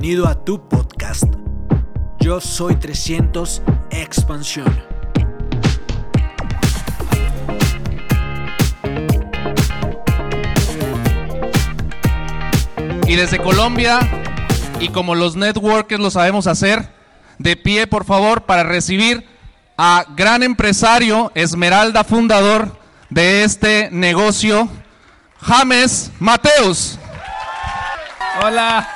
Bienvenido a tu podcast. Yo soy 300 Expansión. Y desde Colombia, y como los networkers lo sabemos hacer, de pie por favor para recibir a gran empresario, Esmeralda fundador de este negocio, James Mateus. Hola.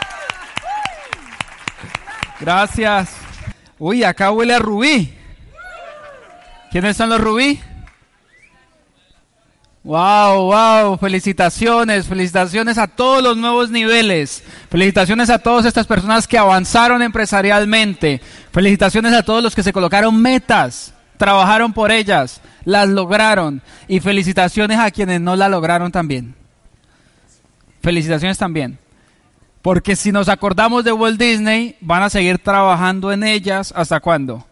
Gracias. Uy, acá huele a rubí. ¿Quiénes son los rubí? Wow, wow, felicitaciones, felicitaciones a todos los nuevos niveles, felicitaciones a todas estas personas que avanzaron empresarialmente, felicitaciones a todos los que se colocaron metas, trabajaron por ellas, las lograron y felicitaciones a quienes no la lograron también. Felicitaciones también. Porque si nos acordamos de Walt Disney, van a seguir trabajando en ellas hasta cuándo?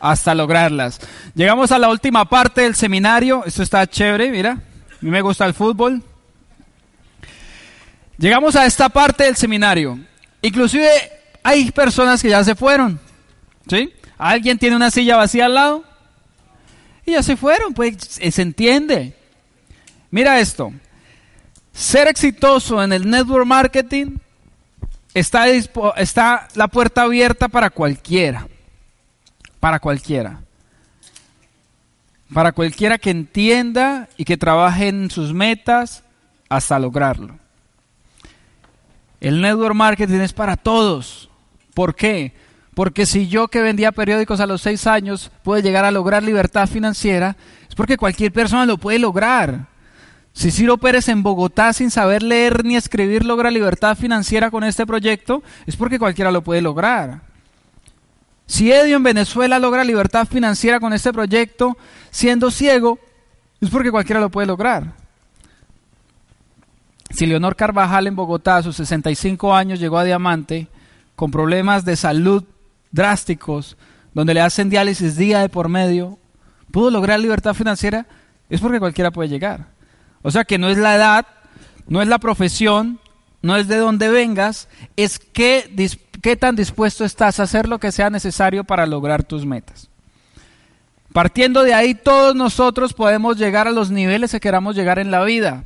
Hasta lograrlas. Llegamos a la última parte del seminario. Esto está chévere, mira. A mí me gusta el fútbol. Llegamos a esta parte del seminario. Inclusive hay personas que ya se fueron. ¿Sí? ¿Alguien tiene una silla vacía al lado? Y ya se fueron, pues se entiende. Mira esto. Ser exitoso en el network marketing está, está la puerta abierta para cualquiera. Para cualquiera. Para cualquiera que entienda y que trabaje en sus metas hasta lograrlo. El network marketing es para todos. ¿Por qué? Porque si yo que vendía periódicos a los seis años puedo llegar a lograr libertad financiera, es porque cualquier persona lo puede lograr. Si Ciro Pérez en Bogotá sin saber leer ni escribir logra libertad financiera con este proyecto, es porque cualquiera lo puede lograr. Si Edio en Venezuela logra libertad financiera con este proyecto siendo ciego, es porque cualquiera lo puede lograr. Si Leonor Carvajal en Bogotá a sus 65 años llegó a Diamante con problemas de salud drásticos, donde le hacen diálisis día de por medio, pudo lograr libertad financiera, es porque cualquiera puede llegar. O sea que no es la edad, no es la profesión, no es de dónde vengas, es qué, qué tan dispuesto estás a hacer lo que sea necesario para lograr tus metas. Partiendo de ahí, todos nosotros podemos llegar a los niveles que queramos llegar en la vida.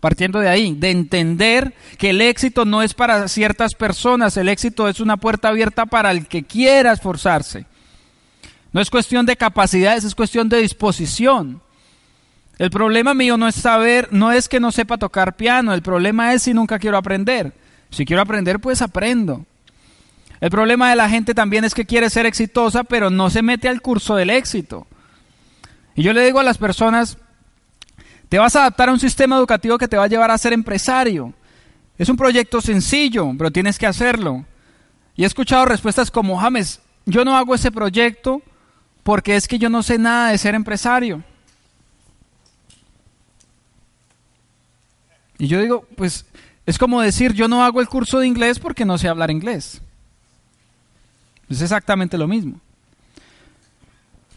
Partiendo de ahí, de entender que el éxito no es para ciertas personas, el éxito es una puerta abierta para el que quiera esforzarse. No es cuestión de capacidades, es cuestión de disposición. El problema mío no es saber, no es que no sepa tocar piano, el problema es si nunca quiero aprender. Si quiero aprender, pues aprendo. El problema de la gente también es que quiere ser exitosa, pero no se mete al curso del éxito. Y yo le digo a las personas, te vas a adaptar a un sistema educativo que te va a llevar a ser empresario. Es un proyecto sencillo, pero tienes que hacerlo. Y he escuchado respuestas como, James, yo no hago ese proyecto porque es que yo no sé nada de ser empresario. Y yo digo, pues es como decir, yo no hago el curso de inglés porque no sé hablar inglés. Es exactamente lo mismo.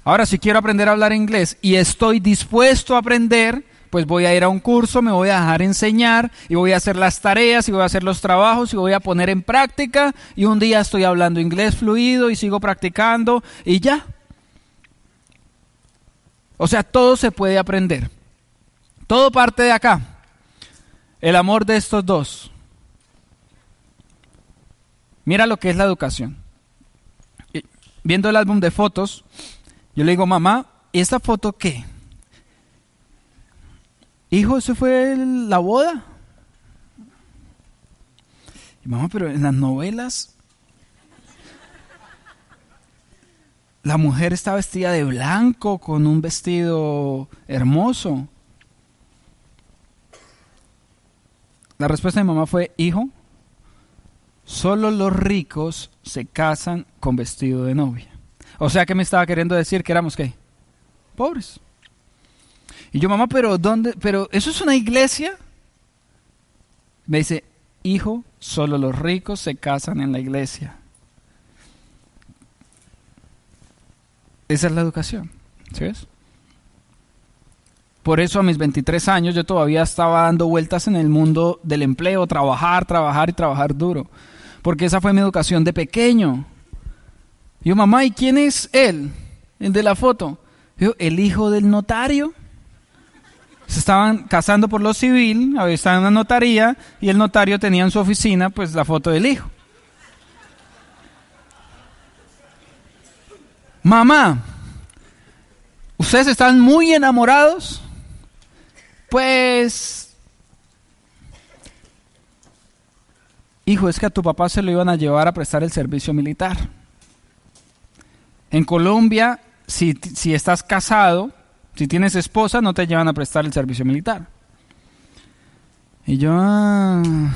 Ahora, si quiero aprender a hablar inglés y estoy dispuesto a aprender, pues voy a ir a un curso, me voy a dejar enseñar y voy a hacer las tareas y voy a hacer los trabajos y voy a poner en práctica y un día estoy hablando inglés fluido y sigo practicando y ya. O sea, todo se puede aprender. Todo parte de acá. El amor de estos dos. Mira lo que es la educación. Viendo el álbum de fotos, yo le digo, mamá, ¿y esta foto qué? Hijo, ¿eso fue la boda? Y mamá, pero en las novelas la mujer está vestida de blanco con un vestido hermoso. La respuesta de mi mamá fue, hijo, solo los ricos se casan con vestido de novia. O sea que me estaba queriendo decir que éramos qué? Pobres. Y yo, mamá, pero ¿dónde? Pero eso es una iglesia. Me dice, hijo, solo los ricos se casan en la iglesia. Esa es la educación. ¿Sí ves? Por eso a mis 23 años yo todavía estaba dando vueltas en el mundo del empleo, trabajar, trabajar y trabajar duro. porque esa fue mi educación de pequeño. Yo, mamá, ¿y quién es él? El de la foto. Yo, el hijo del notario. Se estaban casando por lo civil, estaban en una notaría y el notario tenía en su oficina pues la foto del hijo. Mamá, ¿ustedes están muy enamorados? Pues... Hijo, es que a tu papá se lo iban a llevar a prestar el servicio militar. En Colombia, si, si estás casado, si tienes esposa, no te llevan a prestar el servicio militar. Y yo, ah,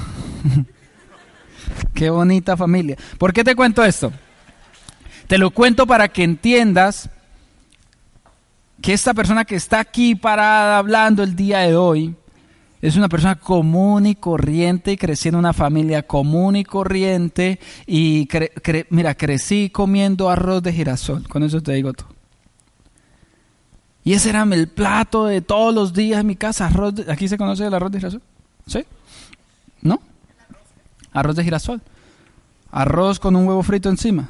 qué bonita familia. ¿Por qué te cuento esto? Te lo cuento para que entiendas que esta persona que está aquí parada hablando el día de hoy es una persona común y corriente y crecí en una familia común y corriente y mira, crecí comiendo arroz de girasol, con eso te digo todo. Y ese era el plato de todos los días en mi casa, arroz ¿aquí se conoce el arroz de girasol? ¿Sí? ¿No? Arroz de girasol. Arroz con un huevo frito encima.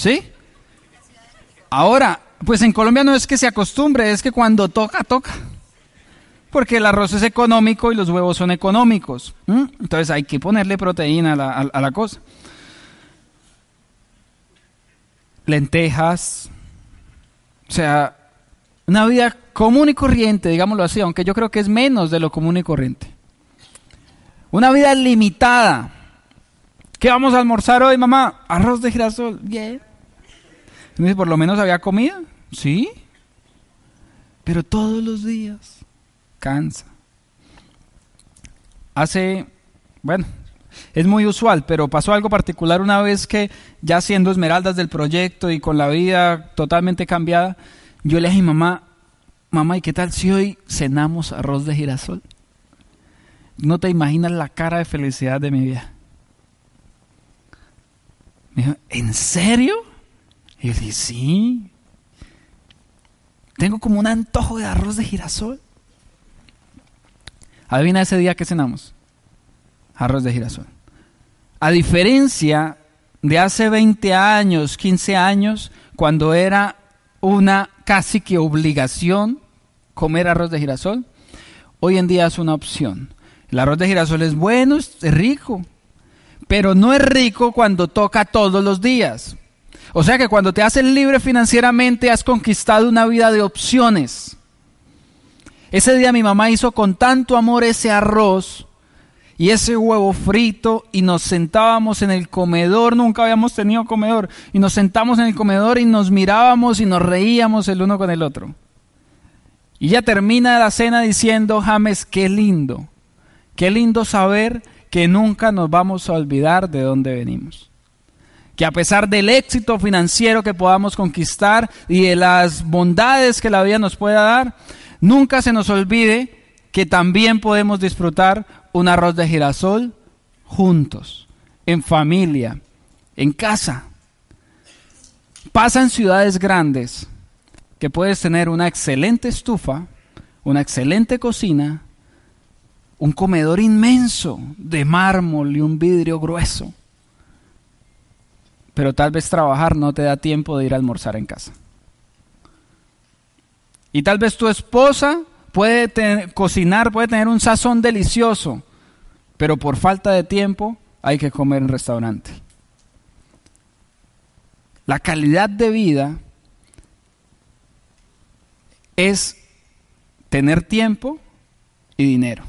¿Sí? Ahora, pues en Colombia no es que se acostumbre, es que cuando toca, toca. Porque el arroz es económico y los huevos son económicos. Entonces hay que ponerle proteína a la, a la cosa. Lentejas. O sea, una vida común y corriente, digámoslo así, aunque yo creo que es menos de lo común y corriente. Una vida limitada. ¿Qué vamos a almorzar hoy, mamá? Arroz de girasol. Por lo menos había comida. Sí. Pero todos los días. Cansa. Hace, bueno, es muy usual, pero pasó algo particular una vez que ya siendo esmeraldas del proyecto y con la vida totalmente cambiada, yo le dije mamá, mamá, ¿y qué tal si hoy cenamos arroz de girasol? No te imaginas la cara de felicidad de mi vida. Me dijo, ¿en serio? Y yo dije, sí. Tengo como un antojo de arroz de girasol. Adivina ese día que cenamos. Arroz de girasol. A diferencia de hace 20 años, 15 años, cuando era una casi que obligación comer arroz de girasol, hoy en día es una opción. El arroz de girasol es bueno, es rico, pero no es rico cuando toca todos los días. O sea que cuando te haces libre financieramente has conquistado una vida de opciones. Ese día mi mamá hizo con tanto amor ese arroz y ese huevo frito y nos sentábamos en el comedor, nunca habíamos tenido comedor, y nos sentamos en el comedor y nos mirábamos y nos reíamos el uno con el otro. Y ya termina la cena diciendo, James, qué lindo, qué lindo saber que nunca nos vamos a olvidar de dónde venimos que a pesar del éxito financiero que podamos conquistar y de las bondades que la vida nos pueda dar, nunca se nos olvide que también podemos disfrutar un arroz de girasol juntos, en familia, en casa. Pasa en ciudades grandes que puedes tener una excelente estufa, una excelente cocina, un comedor inmenso de mármol y un vidrio grueso pero tal vez trabajar no te da tiempo de ir a almorzar en casa. Y tal vez tu esposa puede cocinar, puede tener un sazón delicioso, pero por falta de tiempo hay que comer en restaurante. La calidad de vida es tener tiempo y dinero.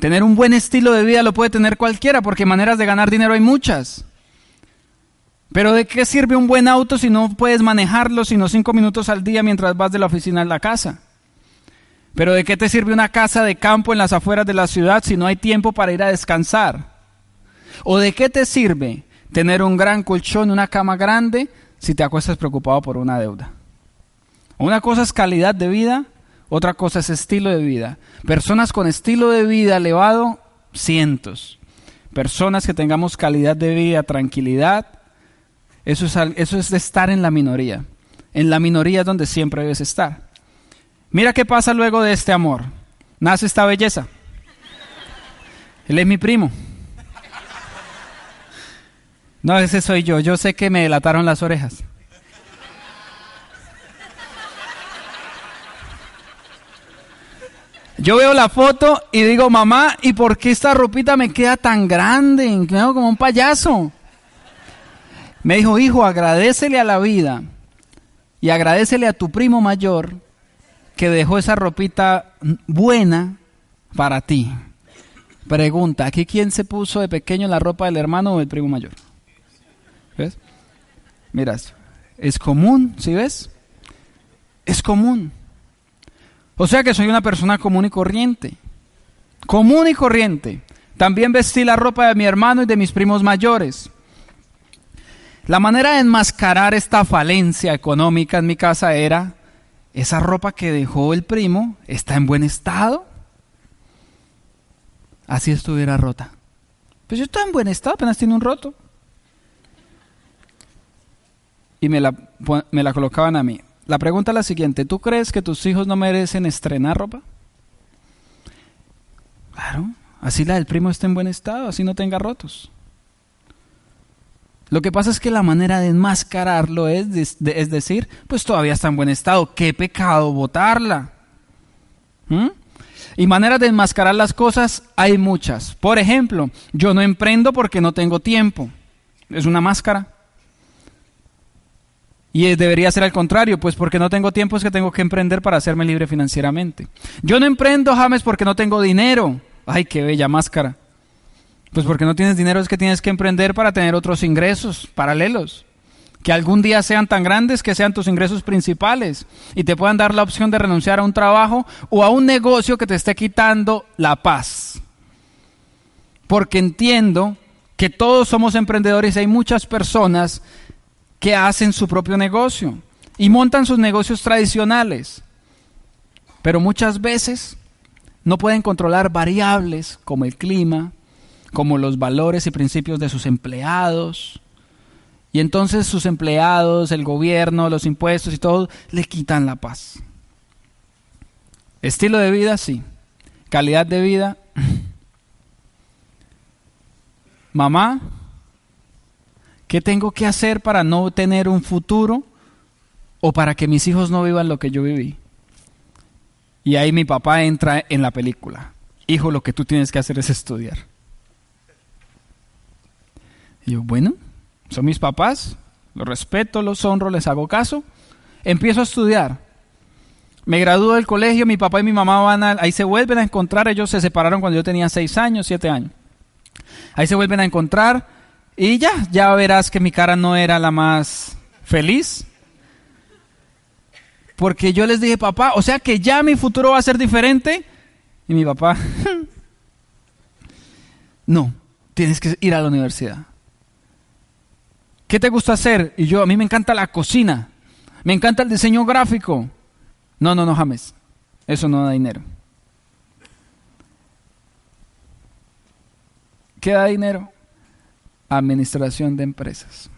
Tener un buen estilo de vida lo puede tener cualquiera porque maneras de ganar dinero hay muchas. Pero ¿de qué sirve un buen auto si no puedes manejarlo sino cinco minutos al día mientras vas de la oficina a la casa? Pero ¿de qué te sirve una casa de campo en las afueras de la ciudad si no hay tiempo para ir a descansar? ¿O de qué te sirve tener un gran colchón, una cama grande, si te acuestas preocupado por una deuda? Una cosa es calidad de vida, otra cosa es estilo de vida. Personas con estilo de vida elevado, cientos. Personas que tengamos calidad de vida, tranquilidad, eso es, eso es estar en la minoría. En la minoría es donde siempre debes estar. Mira qué pasa luego de este amor. Nace esta belleza. Él es mi primo. No, ese soy yo. Yo sé que me delataron las orejas. Yo veo la foto y digo, mamá, ¿y por qué esta ropita me queda tan grande? Me como un payaso. Me dijo, hijo, agradecele a la vida y agradecele a tu primo mayor que dejó esa ropita buena para ti. Pregunta, ¿aquí quién se puso de pequeño la ropa del hermano o del primo mayor? ¿Ves? Mira, es común, ¿sí ves? Es común. O sea que soy una persona común y corriente. Común y corriente. También vestí la ropa de mi hermano y de mis primos mayores. La manera de enmascarar esta falencia económica en mi casa era, esa ropa que dejó el primo está en buen estado. Así estuviera rota. Pues yo estaba en buen estado, apenas tiene un roto. Y me la, me la colocaban a mí. La pregunta es la siguiente, ¿tú crees que tus hijos no merecen estrenar ropa? Claro, así la del primo esté en buen estado, así no tenga rotos. Lo que pasa es que la manera de enmascararlo es, es decir, pues todavía está en buen estado, qué pecado botarla. ¿Mm? Y maneras de enmascarar las cosas hay muchas. Por ejemplo, yo no emprendo porque no tengo tiempo. Es una máscara. Y debería ser al contrario, pues porque no tengo tiempo es que tengo que emprender para hacerme libre financieramente. Yo no emprendo, James, porque no tengo dinero. Ay, qué bella máscara. Pues porque no tienes dinero es que tienes que emprender para tener otros ingresos paralelos. Que algún día sean tan grandes que sean tus ingresos principales y te puedan dar la opción de renunciar a un trabajo o a un negocio que te esté quitando la paz. Porque entiendo que todos somos emprendedores y hay muchas personas que hacen su propio negocio y montan sus negocios tradicionales. Pero muchas veces no pueden controlar variables como el clima, como los valores y principios de sus empleados. Y entonces sus empleados, el gobierno, los impuestos y todo, le quitan la paz. Estilo de vida, sí. Calidad de vida. Mamá, ¿Qué tengo que hacer para no tener un futuro o para que mis hijos no vivan lo que yo viví? Y ahí mi papá entra en la película. Hijo, lo que tú tienes que hacer es estudiar. Y yo, bueno, son mis papás, los respeto, los honro, les hago caso. Empiezo a estudiar. Me gradúo del colegio, mi papá y mi mamá van a, ahí se vuelven a encontrar, ellos se separaron cuando yo tenía seis años, siete años. Ahí se vuelven a encontrar, y ya, ya verás que mi cara no era la más feliz. Porque yo les dije, papá, o sea que ya mi futuro va a ser diferente. Y mi papá, no, tienes que ir a la universidad. ¿Qué te gusta hacer? Y yo, a mí me encanta la cocina, me encanta el diseño gráfico. No, no, no, James, eso no da dinero. ¿Qué da dinero? administración de empresas.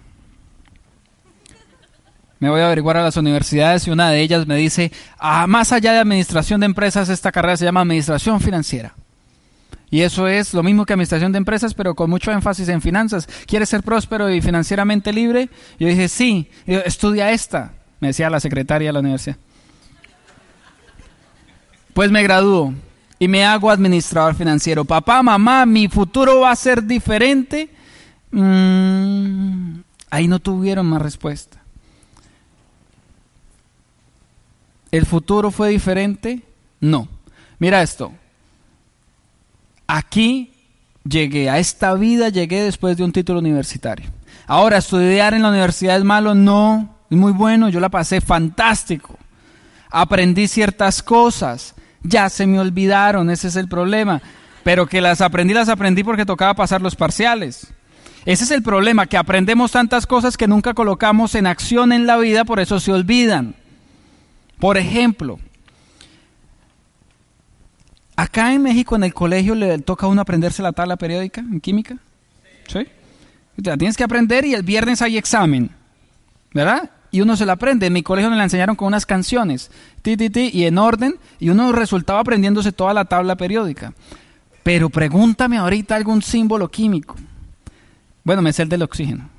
Me voy a averiguar a las universidades y una de ellas me dice, ah, más allá de administración de empresas, esta carrera se llama administración financiera. Y eso es lo mismo que administración de empresas, pero con mucho énfasis en finanzas. ¿Quieres ser próspero y financieramente libre? Yo dije, sí, estudia esta, me decía la secretaria de la universidad. Pues me gradúo y me hago administrador financiero. Papá, mamá, mi futuro va a ser diferente Mm, ahí no tuvieron más respuesta. ¿El futuro fue diferente? No. Mira esto. Aquí llegué, a esta vida llegué después de un título universitario. Ahora, estudiar en la universidad es malo, no, es muy bueno, yo la pasé fantástico. Aprendí ciertas cosas, ya se me olvidaron, ese es el problema. Pero que las aprendí, las aprendí porque tocaba pasar los parciales. Ese es el problema, que aprendemos tantas cosas que nunca colocamos en acción en la vida, por eso se olvidan. Por ejemplo, acá en México en el colegio le toca a uno aprenderse la tabla periódica en química. ¿Sí? La tienes que aprender y el viernes hay examen. ¿Verdad? y uno se la aprende. En mi colegio me la enseñaron con unas canciones, ti, ti, ti, y en orden, y uno resultaba aprendiéndose toda la tabla periódica. Pero pregúntame ahorita algún símbolo químico. Bueno, me sé el del oxígeno.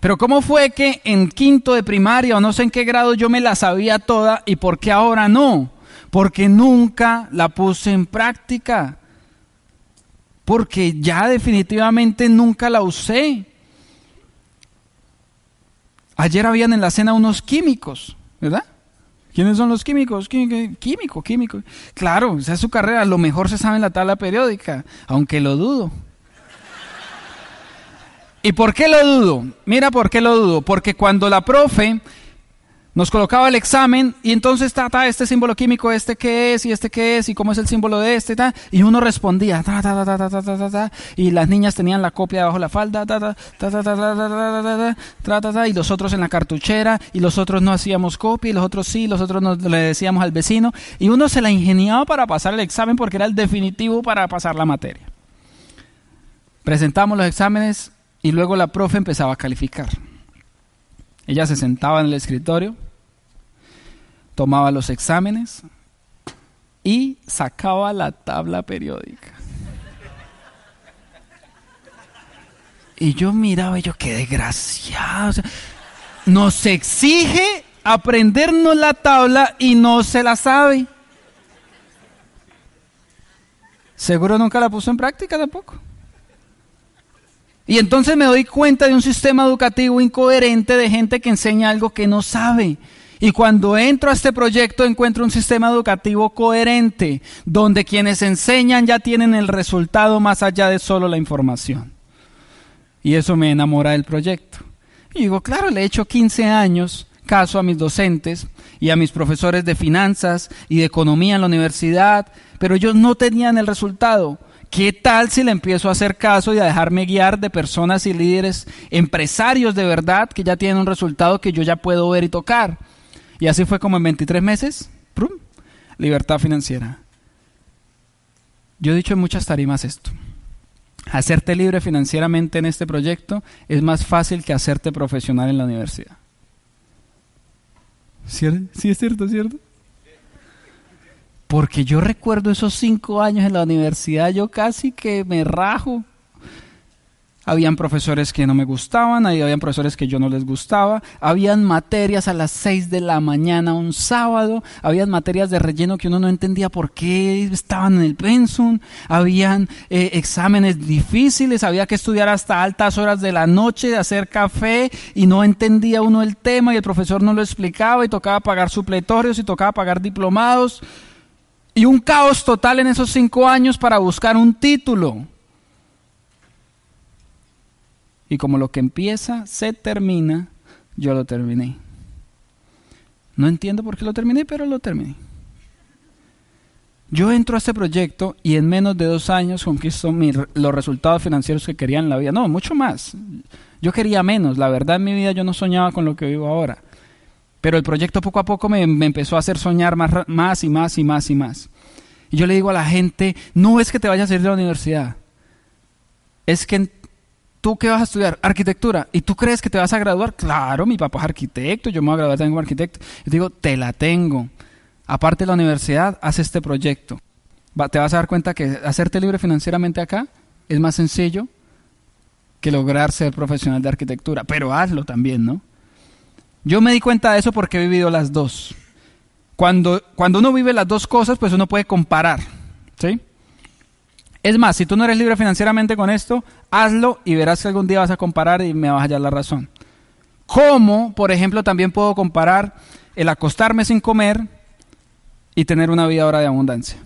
Pero ¿cómo fue que en quinto de primaria o no sé en qué grado yo me la sabía toda y por qué ahora no? Porque nunca la puse en práctica. Porque ya definitivamente nunca la usé. Ayer habían en la cena unos químicos, ¿verdad? ¿Quiénes son los químicos? Químico, químico. Claro, esa es su carrera. Lo mejor se sabe en la tabla periódica, aunque lo dudo. ¿Y por qué lo dudo? Mira por qué lo dudo. Porque cuando la profe nos colocaba el examen y entonces está este símbolo químico, este qué es y este qué es y cómo es el símbolo de este, y uno respondía, ta, ta, ta, ta, ta, ta, y las niñas tenían la copia debajo de la falda, y los otros en la cartuchera, y los otros no hacíamos copia, y los otros sí, los otros le decíamos al vecino, y uno se la ingeniaba para pasar el examen porque era el definitivo para pasar la materia. Presentamos los exámenes y luego la profe empezaba a calificar. Ella se sentaba en el escritorio, tomaba los exámenes y sacaba la tabla periódica. Y yo miraba y yo, qué desgraciado. nos exige aprendernos la tabla y no se la sabe. Seguro nunca la puso en práctica tampoco. Y entonces me doy cuenta de un sistema educativo incoherente de gente que enseña algo que no sabe. Y cuando entro a este proyecto encuentro un sistema educativo coherente, donde quienes enseñan ya tienen el resultado más allá de solo la información. Y eso me enamora del proyecto. Y digo, claro, le he hecho 15 años caso a mis docentes y a mis profesores de finanzas y de economía en la universidad, pero ellos no tenían el resultado. ¿Qué tal si le empiezo a hacer caso y a dejarme guiar de personas y líderes, empresarios de verdad, que ya tienen un resultado que yo ya puedo ver y tocar? Y así fue como en 23 meses, ¡prum! libertad financiera. Yo he dicho en muchas tarimas esto. Hacerte libre financieramente en este proyecto es más fácil que hacerte profesional en la universidad. ¿Sí, sí es cierto, cierto? Porque yo recuerdo esos cinco años en la universidad, yo casi que me rajo. Habían profesores que no me gustaban, habían profesores que yo no les gustaba, habían materias a las seis de la mañana un sábado, habían materias de relleno que uno no entendía por qué estaban en el pensum, habían eh, exámenes difíciles, había que estudiar hasta altas horas de la noche, hacer café y no entendía uno el tema y el profesor no lo explicaba y tocaba pagar supletorios y tocaba pagar diplomados y un caos total en esos cinco años para buscar un título. Y como lo que empieza se termina, yo lo terminé. No entiendo por qué lo terminé, pero lo terminé. Yo entro a este proyecto y en menos de dos años conquisto los resultados financieros que quería en la vida. No, mucho más. Yo quería menos. La verdad en mi vida yo no soñaba con lo que vivo ahora. Pero el proyecto poco a poco me, empezó a hacer soñar más, más y más y más y más. Y yo le digo a la gente, no es que te vayas a ir de la universidad, es que tú qué vas a estudiar, arquitectura, y tú crees que te vas a graduar, claro, mi papá es arquitecto, yo me voy a graduar también como arquitecto. Yo digo, te la tengo. Aparte de la universidad, haz este proyecto. te vas a dar cuenta que hacerte libre financieramente acá es más sencillo que lograr ser profesional de arquitectura, pero hazlo también, ¿no? Yo me di cuenta de eso porque he vivido las dos. Cuando, cuando uno vive las dos cosas, pues uno puede comparar. ¿sí? Es más, si tú no eres libre financieramente con esto, hazlo y verás que algún día vas a comparar y me vas a hallar la razón. ¿Cómo, por ejemplo, también puedo comparar el acostarme sin comer y tener una vida ahora de abundancia?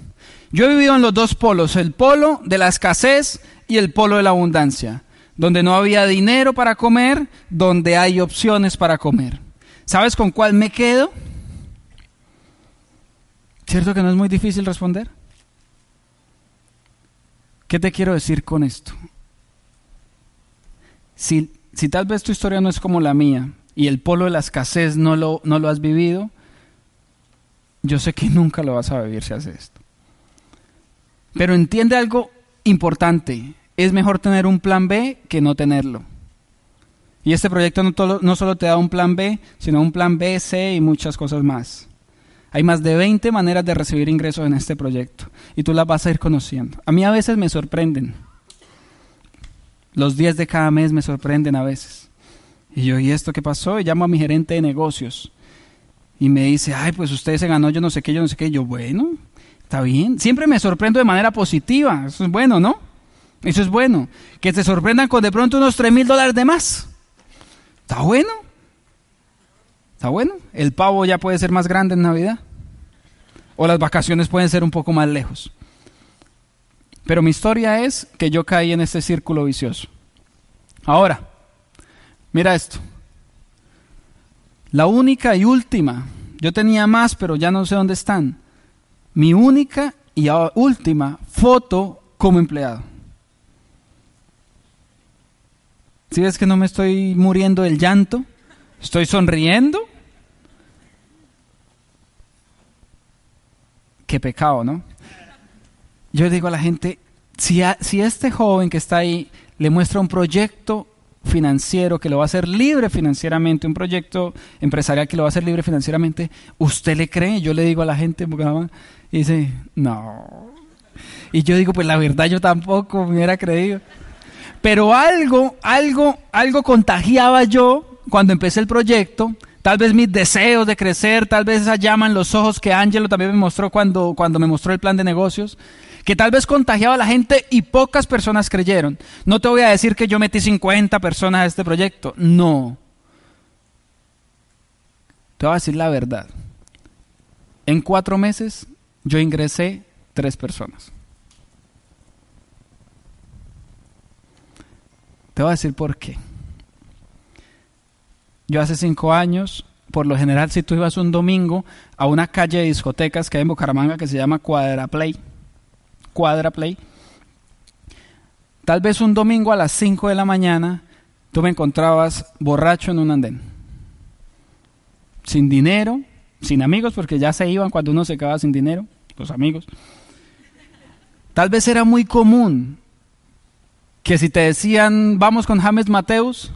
Yo he vivido en los dos polos, el polo de la escasez y el polo de la abundancia, donde no había dinero para comer, donde hay opciones para comer. ¿Sabes con cuál me quedo? ¿Cierto que no es muy difícil responder? ¿Qué te quiero decir con esto? Si, si tal vez tu historia no es como la mía y el polo de la escasez no lo, no lo has vivido, yo sé que nunca lo vas a vivir si haces esto. Pero entiende algo importante. Es mejor tener un plan B que no tenerlo. Y este proyecto no, solo te da un plan B, sino un plan B, C y muchas cosas más. Hay más de 20 maneras de recibir ingresos en este proyecto y tú las vas a ir conociendo. A mí a veces me sorprenden. Los 10 de cada mes me sorprenden a veces. Y yo, ¿y esto qué pasó? Y llamo a mi gerente de negocios. Y me dice, ay, pues usted se ganó yo no sé qué, yo no sé qué. Y yo, bueno, está bien. Siempre me sorprendo de manera positiva. Eso es bueno, ¿no? Eso es bueno. Que te sorprendan con de pronto unos 3 mil dólares de más. Está bueno. Está bueno. El pavo ya puede ser más grande en Navidad. O las vacaciones pueden ser un poco más lejos. Pero mi historia es que yo caí en este círculo vicioso. Ahora, mira esto. La única y última, yo tenía más, pero ya no sé dónde están. Mi única y última foto como empleado. Si ves que no me estoy muriendo del llanto, estoy sonriendo. Qué pecado, ¿no? Yo digo a la gente, si a, si este joven que está ahí le muestra un proyecto financiero que lo va a hacer libre financieramente, un proyecto empresarial que lo va a hacer libre financieramente, ¿usted le cree? Yo le digo a la gente, y dice, no. Y yo digo, pues la verdad yo tampoco me hubiera creído. Pero algo, algo, algo contagiaba yo cuando empecé el proyecto. Tal vez mis deseos de crecer, tal vez esa llama en los ojos que Angelo también me mostró cuando, cuando me mostró el plan de negocios que tal vez contagiaba a la gente y pocas personas creyeron. No te voy a decir que yo metí 50 personas a este proyecto, no. Te voy a decir la verdad. En cuatro meses yo ingresé tres personas. Te voy a decir por qué. Yo hace cinco años, por lo general, si tú ibas un domingo a una calle de discotecas que hay en Bucaramanga que se llama Cuadra Play, Cuadra Play. Tal vez un domingo a las 5 de la mañana tú me encontrabas borracho en un andén. Sin dinero, sin amigos, porque ya se iban cuando uno se quedaba sin dinero, los amigos. Tal vez era muy común que si te decían, vamos con James Mateus,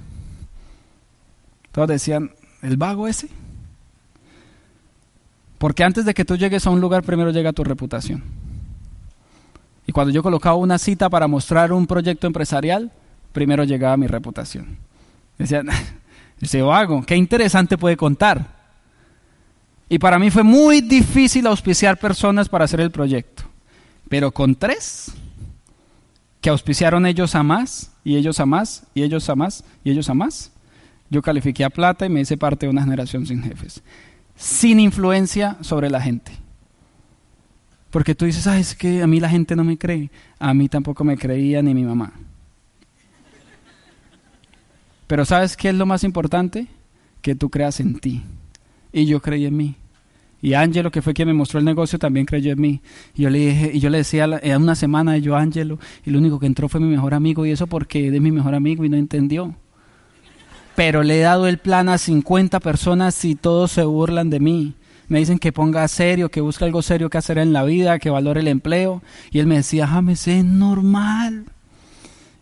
todos decían, ¿el vago ese? Porque antes de que tú llegues a un lugar, primero llega tu reputación. Y cuando yo colocaba una cita para mostrar un proyecto empresarial, primero llegaba mi reputación. Decían, ese vago, qué interesante puede contar. Y para mí fue muy difícil auspiciar personas para hacer el proyecto. Pero con tres, que auspiciaron ellos a más, y ellos a más, y ellos a más, y ellos a más, yo califiqué a plata y me hice parte de una generación sin jefes. Sin influencia sobre la gente. Porque tú dices, ah, es que a mí la gente no me cree. A mí tampoco me creía ni mi mamá. Pero ¿sabes qué es lo más importante? Que tú creas en ti. Y yo creí en mí. Y Ángelo, que fue quien me mostró el negocio, también creyó en mí. Y yo le dije, y yo le decía en una semana yo Ángelo, y lo único que entró fue mi mejor amigo, y eso porque es mi mejor amigo y no entendió. Pero le he dado el plan a 50 personas y todos se burlan de mí me dicen que ponga serio, que busque algo serio que hacer en la vida, que valore el empleo. Y él me decía, James, es normal.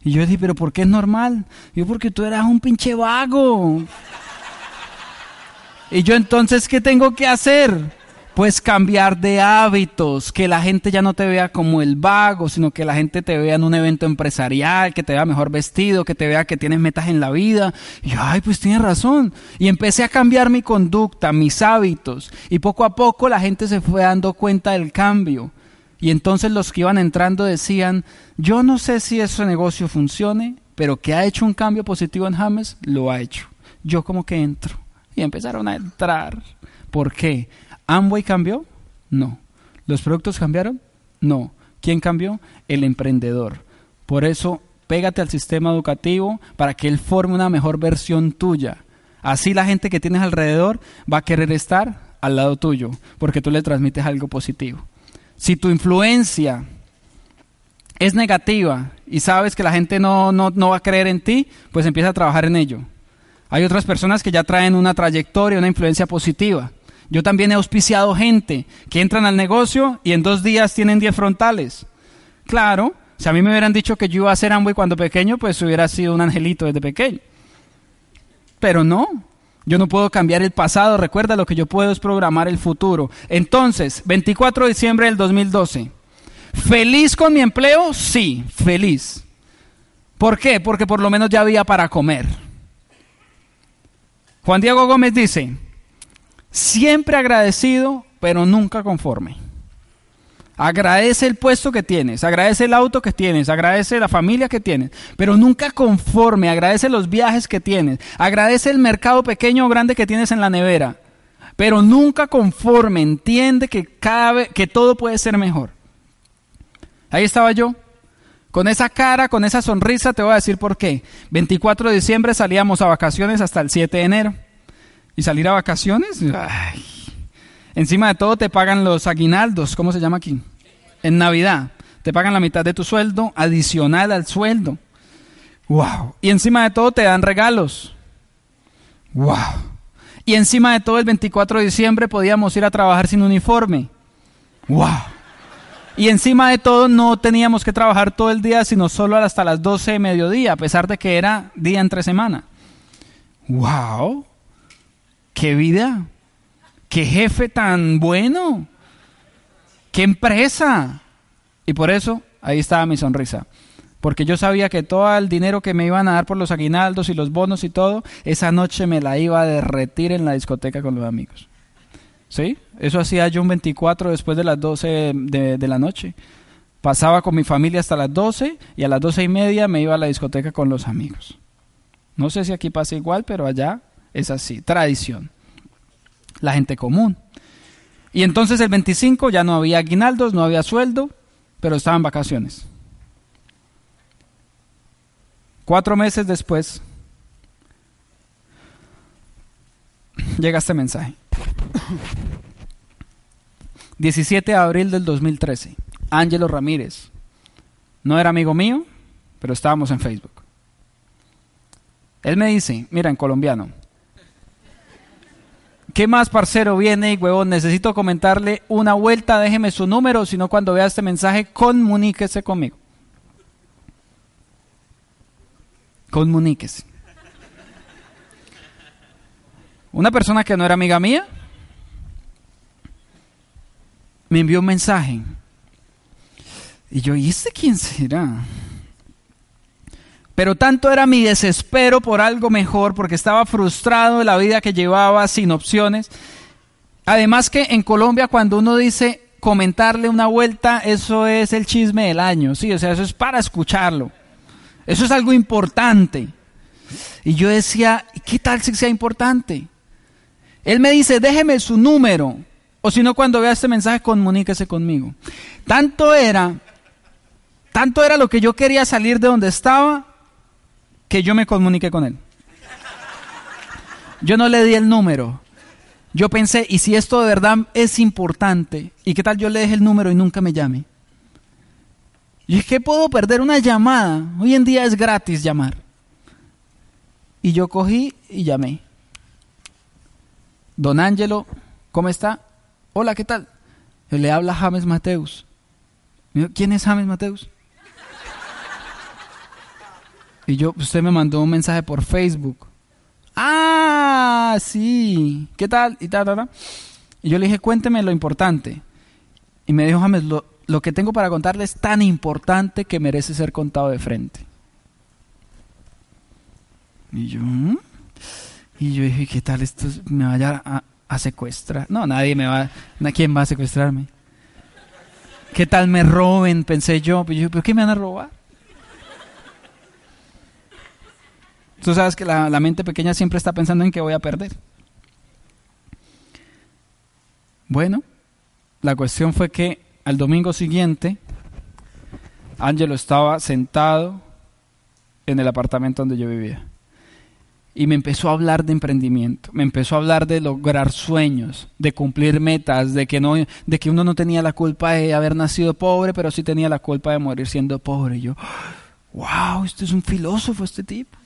Y yo dije, ¿pero por qué es normal? Yo, porque tú eras un pinche vago. Y yo entonces, ¿qué tengo que hacer? Pues cambiar de hábitos, que la gente ya no te vea como el vago, sino que la gente te vea en un evento empresarial, que te vea mejor vestido, que te vea que tienes metas en la vida. Y yo, ay, pues tienes razón. Y empecé a cambiar mi conducta, mis hábitos. Y poco a poco la gente se fue dando cuenta del cambio. Y entonces los que iban entrando decían, yo no sé si ese negocio funcione, pero que ha hecho un cambio positivo en James, lo ha hecho. Yo como que entro. Y empezaron a entrar. ¿Por qué? ¿Amway cambió? No. ¿Los productos cambiaron? No. ¿Quién cambió? El emprendedor. Por eso, pégate al sistema educativo para que él forme una mejor versión tuya. Así la gente que tienes alrededor va a querer estar al lado tuyo, porque tú le transmites algo positivo. Si tu influencia es negativa y sabes que la gente no, no, no va a creer en ti, pues empieza a trabajar en ello. Hay otras personas que ya traen una trayectoria, una influencia positiva. Yo también he auspiciado gente que entran al negocio y en dos días tienen 10 frontales. Claro, si a mí me hubieran dicho que yo iba a ser Amway cuando pequeño, pues hubiera sido un angelito desde pequeño. Pero no, yo no puedo cambiar el pasado, recuerda lo que yo puedo es programar el futuro. Entonces, 24 de diciembre del 2012. ¿Feliz con mi empleo? Sí, feliz. ¿Por qué? Porque por lo menos ya había para comer. Juan Diego Gómez dice, siempre agradecido, pero nunca conforme. Agradece el puesto que tienes, agradece el auto que tienes, agradece la familia que tienes, pero nunca conforme, agradece los viajes que tienes, agradece el mercado pequeño o grande que tienes en la nevera, pero nunca conforme, entiende que, cada que todo puede ser mejor. Ahí estaba yo, con esa cara, con esa sonrisa, te voy a decir por qué. 24 de diciembre salíamos a vacaciones hasta el 7 de enero. ¿Y salir a vacaciones? Ay. Encima de todo te pagan los aguinaldos, ¿cómo se llama aquí? En Navidad. Te pagan la mitad de tu sueldo adicional al sueldo. Wow. Y encima de todo te dan regalos. Wow. Y encima de todo el 24 de diciembre podíamos ir a trabajar sin uniforme. Wow. Y encima de todo no teníamos que trabajar todo el día, sino solo hasta las 12 de mediodía, a pesar de que era día entre semana. ¡Wow! ¡Qué vida! qué jefe tan bueno, qué empresa. Y por eso ahí estaba mi sonrisa. Porque yo sabía que todo el dinero que me iban a dar por los aguinaldos y los bonos y todo, esa noche me la iba a derretir en la discoteca con los amigos. ¿Sí? Eso hacía yo un 24 después de las 12 de, la noche. Pasaba con mi familia hasta las 12 y a las 12 y media me iba a la discoteca con los amigos. No sé si aquí pasa igual, pero allá es así, tradición la gente común. Y entonces el 25 ya no había aguinaldos, no había sueldo, pero estaban vacaciones. Cuatro meses después llega este mensaje. 17 de abril del 2013. Ángelo Ramírez. No era amigo mío, pero estábamos en Facebook. Él me dice, mira, en colombiano, ¿Qué más, parcero? Viene y huevón, necesito comentarle una vuelta, déjeme su número, si no cuando vea este mensaje, comuníquese conmigo. Comuníquese. Una persona que no era amiga mía me envió un mensaje. Y yo, ¿y este quién será? Pero tanto era mi desespero por algo mejor, porque estaba frustrado de la vida que llevaba sin opciones. Además que en Colombia cuando uno dice comentarle una vuelta, eso es el chisme del año, sí, o sea, eso es para escucharlo. Eso es algo importante. Y yo decía, ¿qué tal si sea importante? Él me dice, déjeme su número, o si no, cuando vea este mensaje, comuníquese conmigo. Tanto era, tanto era lo que yo quería salir de donde estaba, que yo me comuniqué con él. Yo no le di el número. Yo pensé, ¿y si esto de verdad es importante? ¿Y qué tal yo le deje el número y nunca me llame? Y es que puedo perder una llamada. Hoy en día es gratis llamar. Y yo cogí y llamé. Don Ángelo, ¿cómo está? Hola, ¿qué tal? Le habla James Mateus. ¿Quién es James Mateus? Y yo, usted me mandó un mensaje por Facebook. Ah, sí. ¿Qué tal? Y tal, Y yo le dije, cuénteme lo importante. Y me dijo, James, lo, lo que tengo para contarle es tan importante que merece ser contado de frente. Y yo, ¿Mm?". y yo dije, ¿qué tal esto me vaya a, a secuestrar? No, nadie me va, ¿quién va a secuestrarme? ¿Qué tal me roben? Pensé yo, pero yo, ¿pero qué me van a robar? Tú sabes que la, mente pequeña siempre está pensando en que voy a perder. Bueno, la cuestión fue que al domingo siguiente, Ángelo estaba sentado en el apartamento donde yo vivía. Y me empezó a hablar de emprendimiento, me empezó a hablar de lograr sueños, de cumplir metas, de que, no, de que uno no tenía la culpa de haber nacido pobre, pero sí tenía la culpa de morir siendo pobre. Y yo, wow, este es un filósofo, este tipo.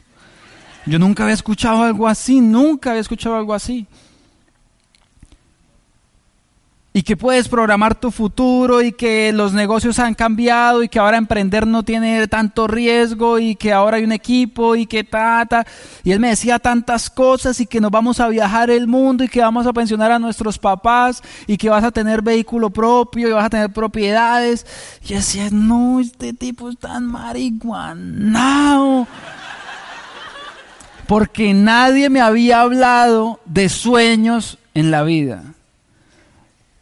Yo nunca había escuchado algo así, nunca había escuchado algo así. Y que puedes programar tu futuro y que los negocios han cambiado y que ahora emprender no tiene tanto riesgo y que ahora hay un equipo y que ta, ta. Y él me decía tantas cosas y que nos vamos a viajar el mundo y que vamos a pensionar a nuestros papás y que vas a tener vehículo propio y vas a tener propiedades. Y yo decía, no, este tipo es tan marihuanao. Porque nadie me había hablado de sueños en la vida.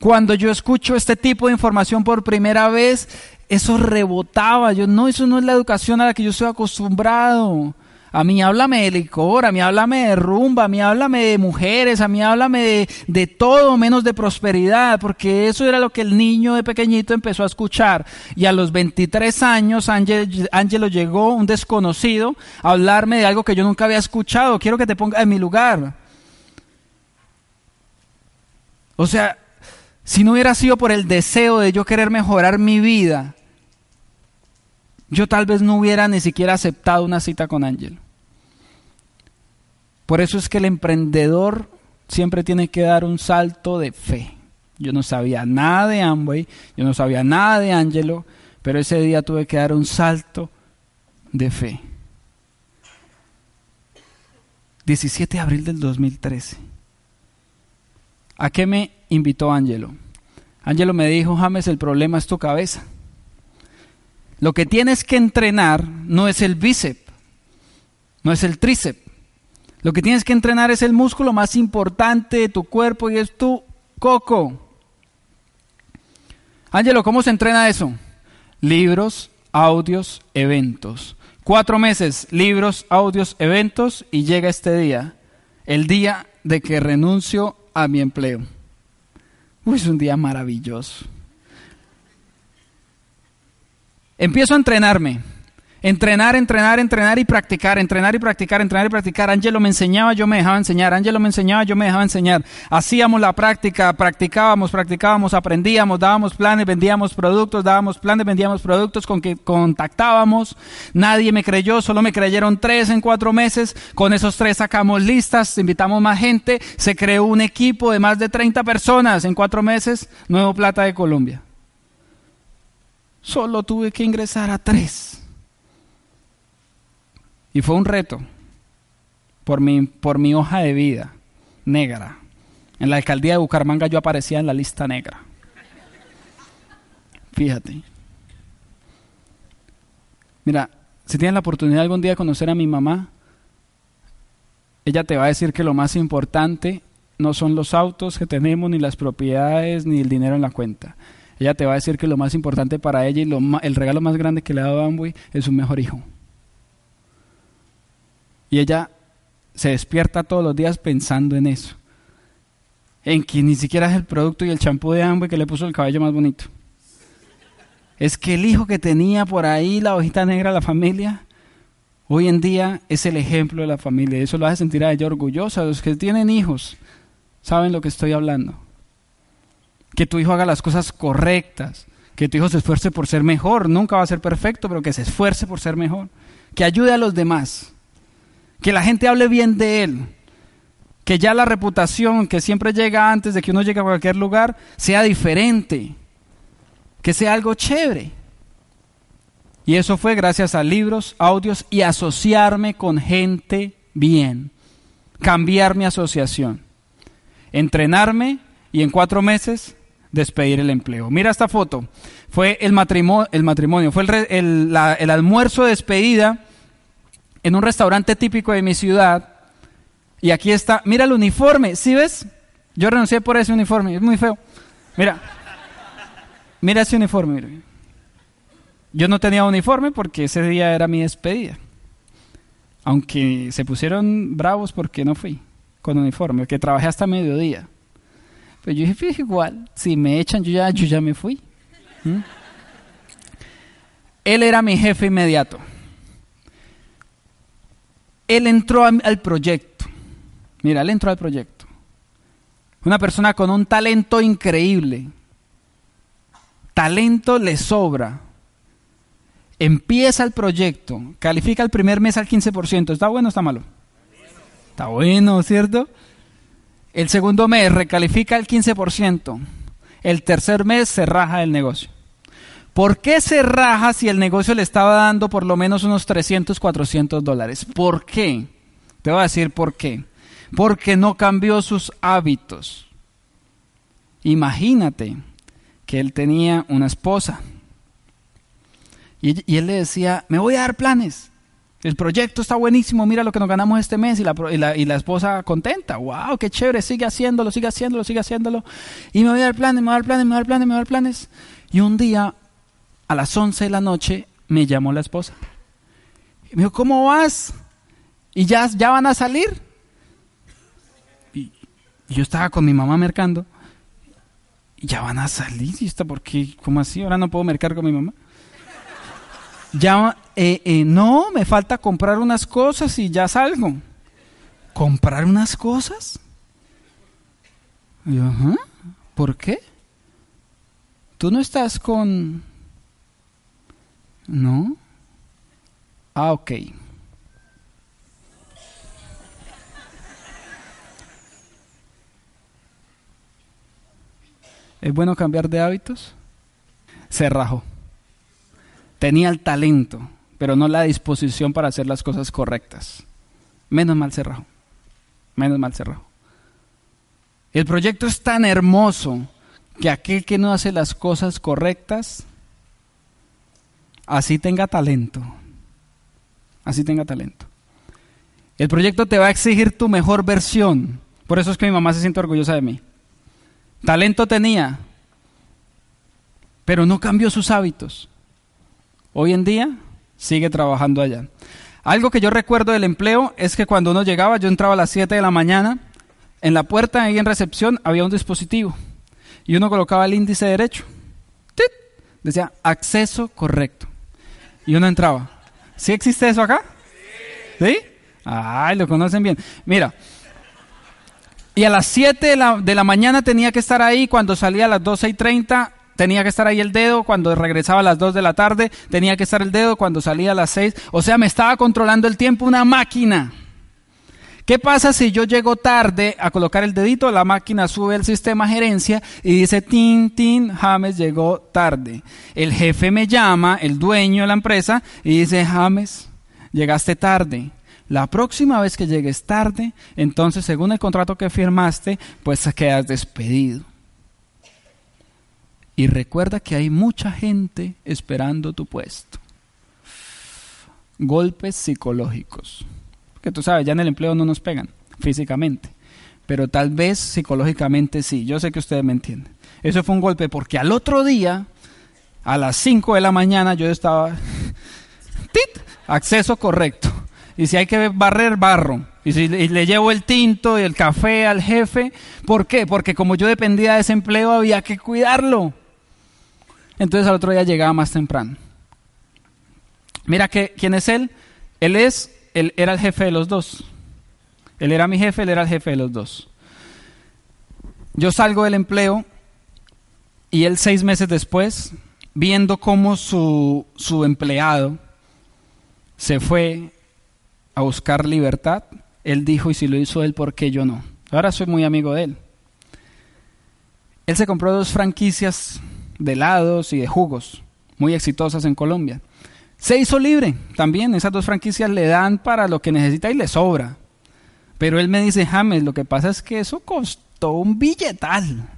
Cuando yo escucho este tipo de información por primera vez, eso rebotaba. Yo, no, eso no es la educación a la que yo estoy acostumbrado. A mí háblame de licor, a mí háblame de rumba, a mí háblame de mujeres, a mí háblame de, de todo menos de prosperidad, porque eso era lo que el niño de pequeñito empezó a escuchar. Y a los 23 años, Ángelo llegó, un desconocido, a hablarme de algo que yo nunca había escuchado. Quiero que te ponga en mi lugar. O sea, si no hubiera sido por el deseo de yo querer mejorar mi vida, yo tal vez no hubiera ni siquiera aceptado una cita con Ángel. Por eso es que el emprendedor siempre tiene que dar un salto de fe. Yo no sabía nada de Amway, yo no sabía nada de Angelo, pero ese día tuve que dar un salto de fe. 17 de abril del 2013. ¿A qué me invitó Angelo? Angelo me dijo, James, el problema es tu cabeza. Lo que tienes que entrenar no es el bíceps, no es el tríceps. Lo que tienes que entrenar es el músculo más importante de tu cuerpo y es tu coco. Ángelo, ¿cómo se entrena eso? Libros, audios, eventos. Cuatro meses, libros, audios, eventos y llega este día, el día de que renuncio a mi empleo. Uy, es un día maravilloso. Empiezo a entrenarme. Entrenar, entrenar, entrenar y practicar, entrenar y practicar, entrenar y practicar. Angelo me enseñaba, yo me dejaba enseñar. Angelo me enseñaba, yo me dejaba enseñar. Hacíamos la práctica, practicábamos, practicábamos, aprendíamos, dábamos planes, vendíamos productos, dábamos planes, vendíamos productos con que contactábamos. Nadie me creyó, solo me creyeron tres en cuatro meses. Con esos tres sacamos listas, invitamos más gente. Se creó un equipo de más de 30 personas en cuatro meses. Nuevo Plata de Colombia. Solo tuve que ingresar a tres. Y fue un reto por mi, por mi hoja de vida negra. En la alcaldía de Bucaramanga yo aparecía en la lista negra. Fíjate. Mira, si tienes la oportunidad algún día de conocer a mi mamá, ella te va a decir que lo más importante no son los autos que tenemos, ni las propiedades, ni el dinero en la cuenta. Ella te va a decir que lo más importante para ella y el regalo más grande que le ha dado Amway es un mejor hijo. Y ella se despierta todos los días pensando en eso. En que ni siquiera es el producto y el champú de Amway que le puso el cabello más bonito. Es que el hijo que tenía por ahí, la hojita negra de la familia, hoy en día es el ejemplo de la familia. Eso lo hace sentir a ella orgullosa. Los que tienen hijos saben lo que estoy hablando. Que tu hijo haga las cosas correctas. Que tu hijo se esfuerce por ser mejor. Nunca va a ser perfecto, pero que se esfuerce por ser mejor. Que ayude a los demás que la gente hable bien de él, que ya la reputación que siempre llega antes de que uno llegue a cualquier lugar sea diferente, que sea algo chévere. Y eso fue gracias a libros, audios y asociarme con gente bien, cambiar mi asociación, entrenarme y en cuatro meses despedir el empleo. Mira esta foto, fue el matrimonio, el matrimonio fue el, el almuerzo de despedida en un restaurante típico de mi ciudad. Y aquí está, mira el uniforme, ¿sí ves? Yo renuncié por ese uniforme, es muy feo. Mira, mira ese uniforme. Yo no tenía uniforme porque ese día era mi despedida. Aunque se pusieron bravos porque no fui con uniforme, porque trabajé hasta mediodía. Pero yo dije, fíjate igual, si me echan, yo ya, yo ya me fui. ¿Mm? Él era mi jefe inmediato él entró al proyecto. Mira, él entró al proyecto. Una persona con un talento increíble. Talento le sobra. Empieza el proyecto, califica el primer mes al 15%. ¿Está bueno o está malo? Está bueno, ¿cierto? El segundo mes recalifica al 15%. el tercer mes se raja el negocio. ¿Por qué se raja si el negocio le estaba dando por lo menos unos 300, 400 dólares? ¿Por qué? Te voy a decir por qué. Porque no cambió sus hábitos. Imagínate que él tenía una esposa y, él le decía, me voy a dar planes. El proyecto está buenísimo, mira lo que nos ganamos este mes y la, y la, esposa contenta, wow, qué chévere, sigue haciéndolo, sigue haciéndolo, sigue haciéndolo. Y me voy a dar planes, me voy a dar planes, me voy a dar planes, me voy a dar planes. Y un día, a las 11 de la noche, me llamó la esposa. Y me dijo, ¿cómo vas? ¿Y ya, ya van a salir? Y, yo estaba con mi mamá mercando. ¿Y ya van a salir? ¿Y está por qué? ¿Cómo así? Ahora no puedo mercar con mi mamá. Ya, eh, eh, no, me falta comprar unas cosas y ya salgo. ¿Comprar unas cosas? ajá, ¿por qué? ¿Tú no estás con... No? Ah, ok. ¿Es bueno cambiar de hábitos? Se. Tenía el talento, pero no la disposición para hacer las cosas correctas. Menos mal cerrado. Menos mal cerrado. El proyecto es tan hermoso que aquel que no hace las cosas correctas, así tenga talento. Así tenga talento. El proyecto te va a exigir tu mejor versión. Por eso es que mi mamá se siente orgullosa de mí. Talento tenía, pero no cambió sus hábitos. Hoy en día sigue trabajando allá. Algo que yo recuerdo del empleo es que cuando uno llegaba, yo entraba a las 7 de la mañana, en la puerta ahí en recepción había un dispositivo y uno colocaba el índice derecho. Decía acceso correcto. Y uno entraba. ¿Sí existe eso acá? ¿Sí? Ay, lo conocen bien. Mira, y a las 7 de la, de la, mañana tenía que estar ahí, cuando salía a las 12 y 30 tenía que estar ahí el dedo, cuando regresaba a las 2 de la tarde tenía que estar el dedo, cuando salía a las 6, o sea, me estaba controlando el tiempo una máquina. ¿Qué pasa si yo llego tarde a colocar el dedito? La máquina sube el sistema gerencia y dice, tin, tin, James llegó tarde. El jefe me llama, el dueño de la empresa, y dice, James, llegaste tarde. La próxima vez que llegues tarde, entonces según el contrato que firmaste, pues quedas despedido. Y recuerda que hay mucha gente esperando tu puesto. Golpes psicológicos. Tú sabes, ya en el empleo no nos pegan físicamente, pero tal vez psicológicamente sí. Yo sé que ustedes me entienden. Eso fue un golpe porque al otro día, a las 5 de la mañana, yo estaba... ¡Tit! Acceso correcto. Y si hay que barrer, barro. Y si le llevo el tinto y el café al jefe, ¿por qué? Porque como yo dependía de ese empleo, había que cuidarlo. Entonces al otro día llegaba más temprano. Mira que, quién es él. Él es, él era el jefe de los dos. Él era mi jefe, él era el jefe de los dos. Yo salgo del empleo y él seis meses después, viendo cómo su, su empleado se fue a buscar libertad, él dijo, y si lo hizo él, ¿por qué yo no? Ahora soy muy amigo de él. Él se compró dos franquicias de helados y de jugos, muy exitosas en Colombia. Se hizo libre también, esas dos franquicias le dan para lo que necesita y le sobra. Pero él me dice, James, lo que pasa es que eso costó un billetal,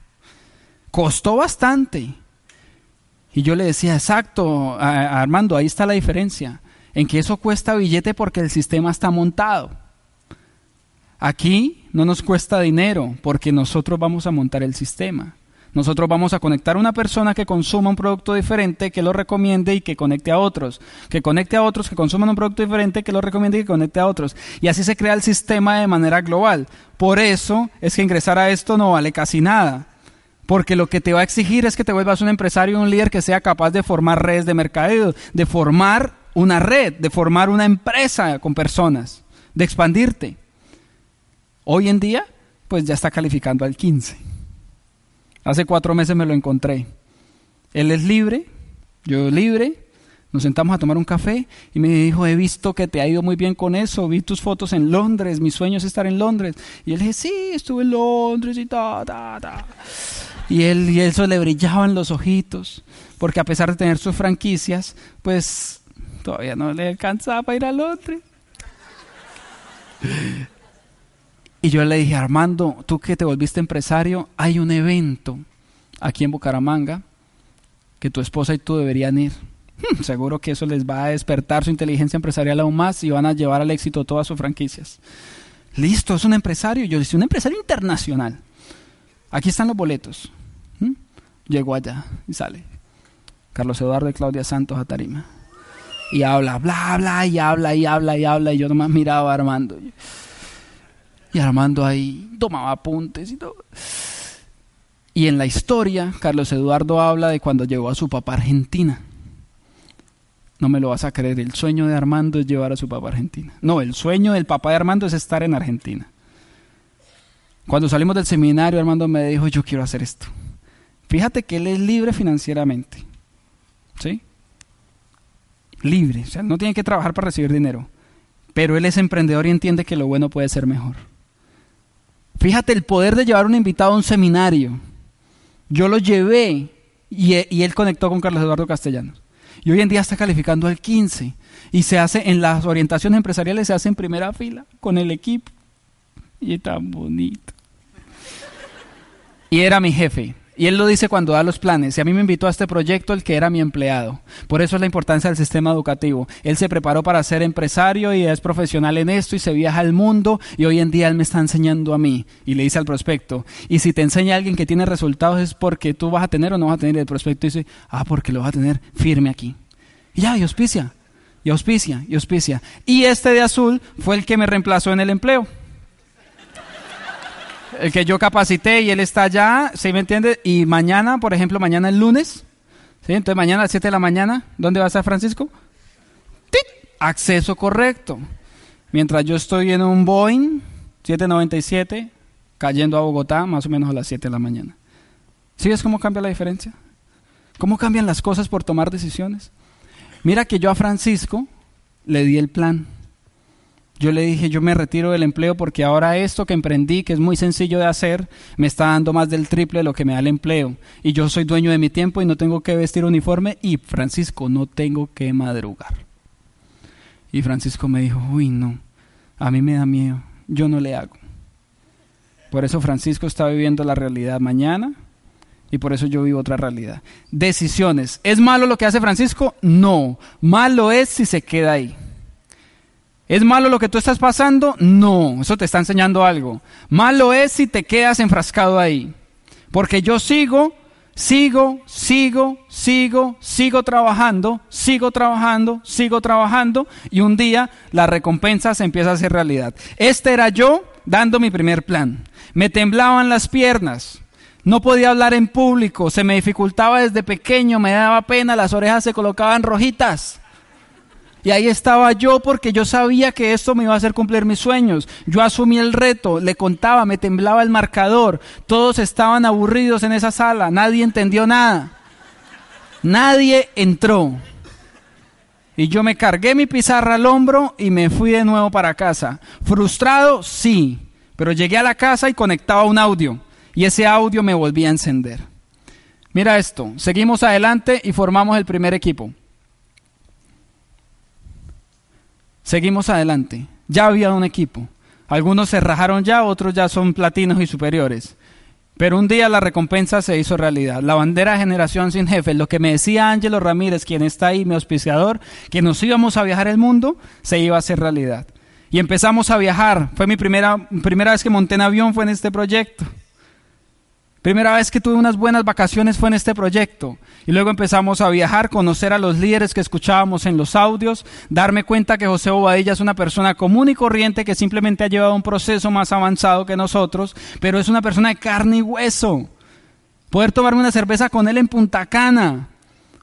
costó bastante. Y yo le decía, exacto, Armando, ahí está la diferencia, en que eso cuesta billete porque el sistema está montado. Aquí no nos cuesta dinero porque nosotros vamos a montar el sistema. Nosotros vamos a conectar a una persona que consuma un producto diferente, que lo recomiende y que conecte a otros. Que conecte a otros que consuman un producto diferente, que lo recomiende y que conecte a otros. Y así se crea el sistema de manera global. Por eso es que ingresar a esto no vale casi nada. Porque lo que te va a exigir es que te vuelvas un empresario, un líder que sea capaz de formar redes de mercadeo, de formar una red, de formar una empresa con personas, de expandirte. Hoy en día, pues ya está calificando al 15. Hace cuatro meses me lo encontré. Él es libre, yo libre. Nos sentamos a tomar un café y me dijo, he visto que te ha ido muy bien con eso, vi tus fotos en Londres, mi sueño es estar en Londres. Y él dije, sí, estuve en Londres y ta, ta, ta. Y él y eso le brillaban los ojitos, porque a pesar de tener sus franquicias, pues todavía no le alcanzaba para ir al otro. Y yo le dije, Armando, tú que te volviste empresario, hay un evento aquí en Bucaramanga que tu esposa y tú deberían ir. Seguro que eso les va a despertar su inteligencia empresarial aún más y van a llevar al éxito todas sus franquicias. Listo, es un empresario. Yo dije, un empresario internacional. Aquí están los boletos. ¿Mm? Llegó allá y sale. Carlos Eduardo y Claudia Santos a Tarima. Y habla, bla, bla, y habla, y habla, y habla. Y yo nomás miraba a Armando. Y Armando ahí tomaba apuntes y todo. Y en la historia, Carlos Eduardo habla de cuando llegó a su papá a Argentina. No me lo vas a creer, el sueño de Armando es llevar a su papá a Argentina. No, el sueño del papá de Armando es estar en Argentina. Cuando salimos del seminario, Armando me dijo, yo quiero hacer esto. Fíjate que él es libre financieramente. ¿Sí? Libre, o sea, no tiene que trabajar para recibir dinero. Pero él es emprendedor y entiende que lo bueno puede ser mejor. Fíjate el poder de llevar un invitado a un seminario. Yo lo llevé y, y él conectó con Carlos Eduardo Castellanos. Y hoy en día está calificando al 15. Y se hace en las orientaciones empresariales, se hace en primera fila con el equipo. Y es tan bonito. Y era mi jefe. Y él lo dice cuando da los planes. Y a mí me invitó a este proyecto el que era mi empleado. Por eso es la importancia del sistema educativo. Él se preparó para ser empresario y es profesional en esto y se viaja al mundo y hoy en día él me está enseñando a mí. Y le dice al prospecto, y si te enseña alguien que tiene resultados es porque tú vas a tener o no vas a tener. el prospecto dice, ah, porque lo vas a tener firme aquí. Y ya, y auspicia, y auspicia, y auspicia. Y este de azul fue el que me reemplazó en el empleo el que yo capacité y él está allá, ¿sí me entiende? Y mañana, por ejemplo, mañana el lunes, ¿sí? Entonces mañana a las 7 de la mañana, ¿dónde va a estar Francisco? ¡Tit! Acceso correcto. Mientras yo estoy en un Boeing 797, cayendo a Bogotá, más o menos a las 7 de la mañana. ¿Sí ves cómo cambia la diferencia? ¿Cómo cambian las cosas por tomar decisiones? Mira que yo a Francisco le di el plan. Yo le dije, yo me retiro del empleo porque ahora esto que emprendí, que es muy sencillo de hacer, me está dando más del triple de lo que me da el empleo. Y yo soy dueño de mi tiempo y no tengo que vestir uniforme y Francisco, no tengo que madrugar. Y Francisco me dijo, uy, no, a mí me da miedo, yo no le hago. Por eso Francisco está viviendo la realidad mañana y por eso yo vivo otra realidad. Decisiones. ¿Es malo lo que hace Francisco? No, malo es si se queda ahí. ¿Es malo lo que tú estás pasando? No, eso te está enseñando algo. Malo es si te quedas enfrascado ahí. Porque yo sigo, sigo, sigo, sigo, sigo trabajando, sigo trabajando, sigo trabajando y un día la recompensa se empieza a hacer realidad. Este era yo dando mi primer plan. Me temblaban las piernas. No podía hablar en público, se me dificultaba desde pequeño, me daba pena, las orejas se colocaban rojitas. Y ahí estaba yo porque yo sabía que esto me iba a hacer cumplir mis sueños. Yo asumí el reto, le contaba, me temblaba el marcador. Todos estaban aburridos en esa sala, nadie entendió nada. Nadie entró. Y yo me cargué mi pizarra al hombro y me fui de nuevo para casa. Frustrado, sí, pero llegué a la casa y conectaba un audio. Y ese audio me volvía a encender. Mira esto, seguimos adelante y formamos el primer equipo. Seguimos adelante. Ya había un equipo. Algunos se rajaron ya, otros ya son platinos y superiores. Pero un día la recompensa se hizo realidad. La bandera Generación Sin Jefe, lo que me decía Ángelo Ramírez, quien está ahí, mi auspiciador, que nos íbamos a viajar el mundo, se iba a hacer realidad. Y empezamos a viajar. Fue mi primera, primera vez que monté en avión, fue en este proyecto. Primera vez que tuve unas buenas vacaciones fue en este proyecto. Y luego empezamos a viajar, conocer a los líderes que escuchábamos en los audios, darme cuenta que José Bobadilla es una persona común y corriente que simplemente ha llevado un proceso más avanzado que nosotros, pero es una persona de carne y hueso. Poder tomarme una cerveza con él en Punta Cana,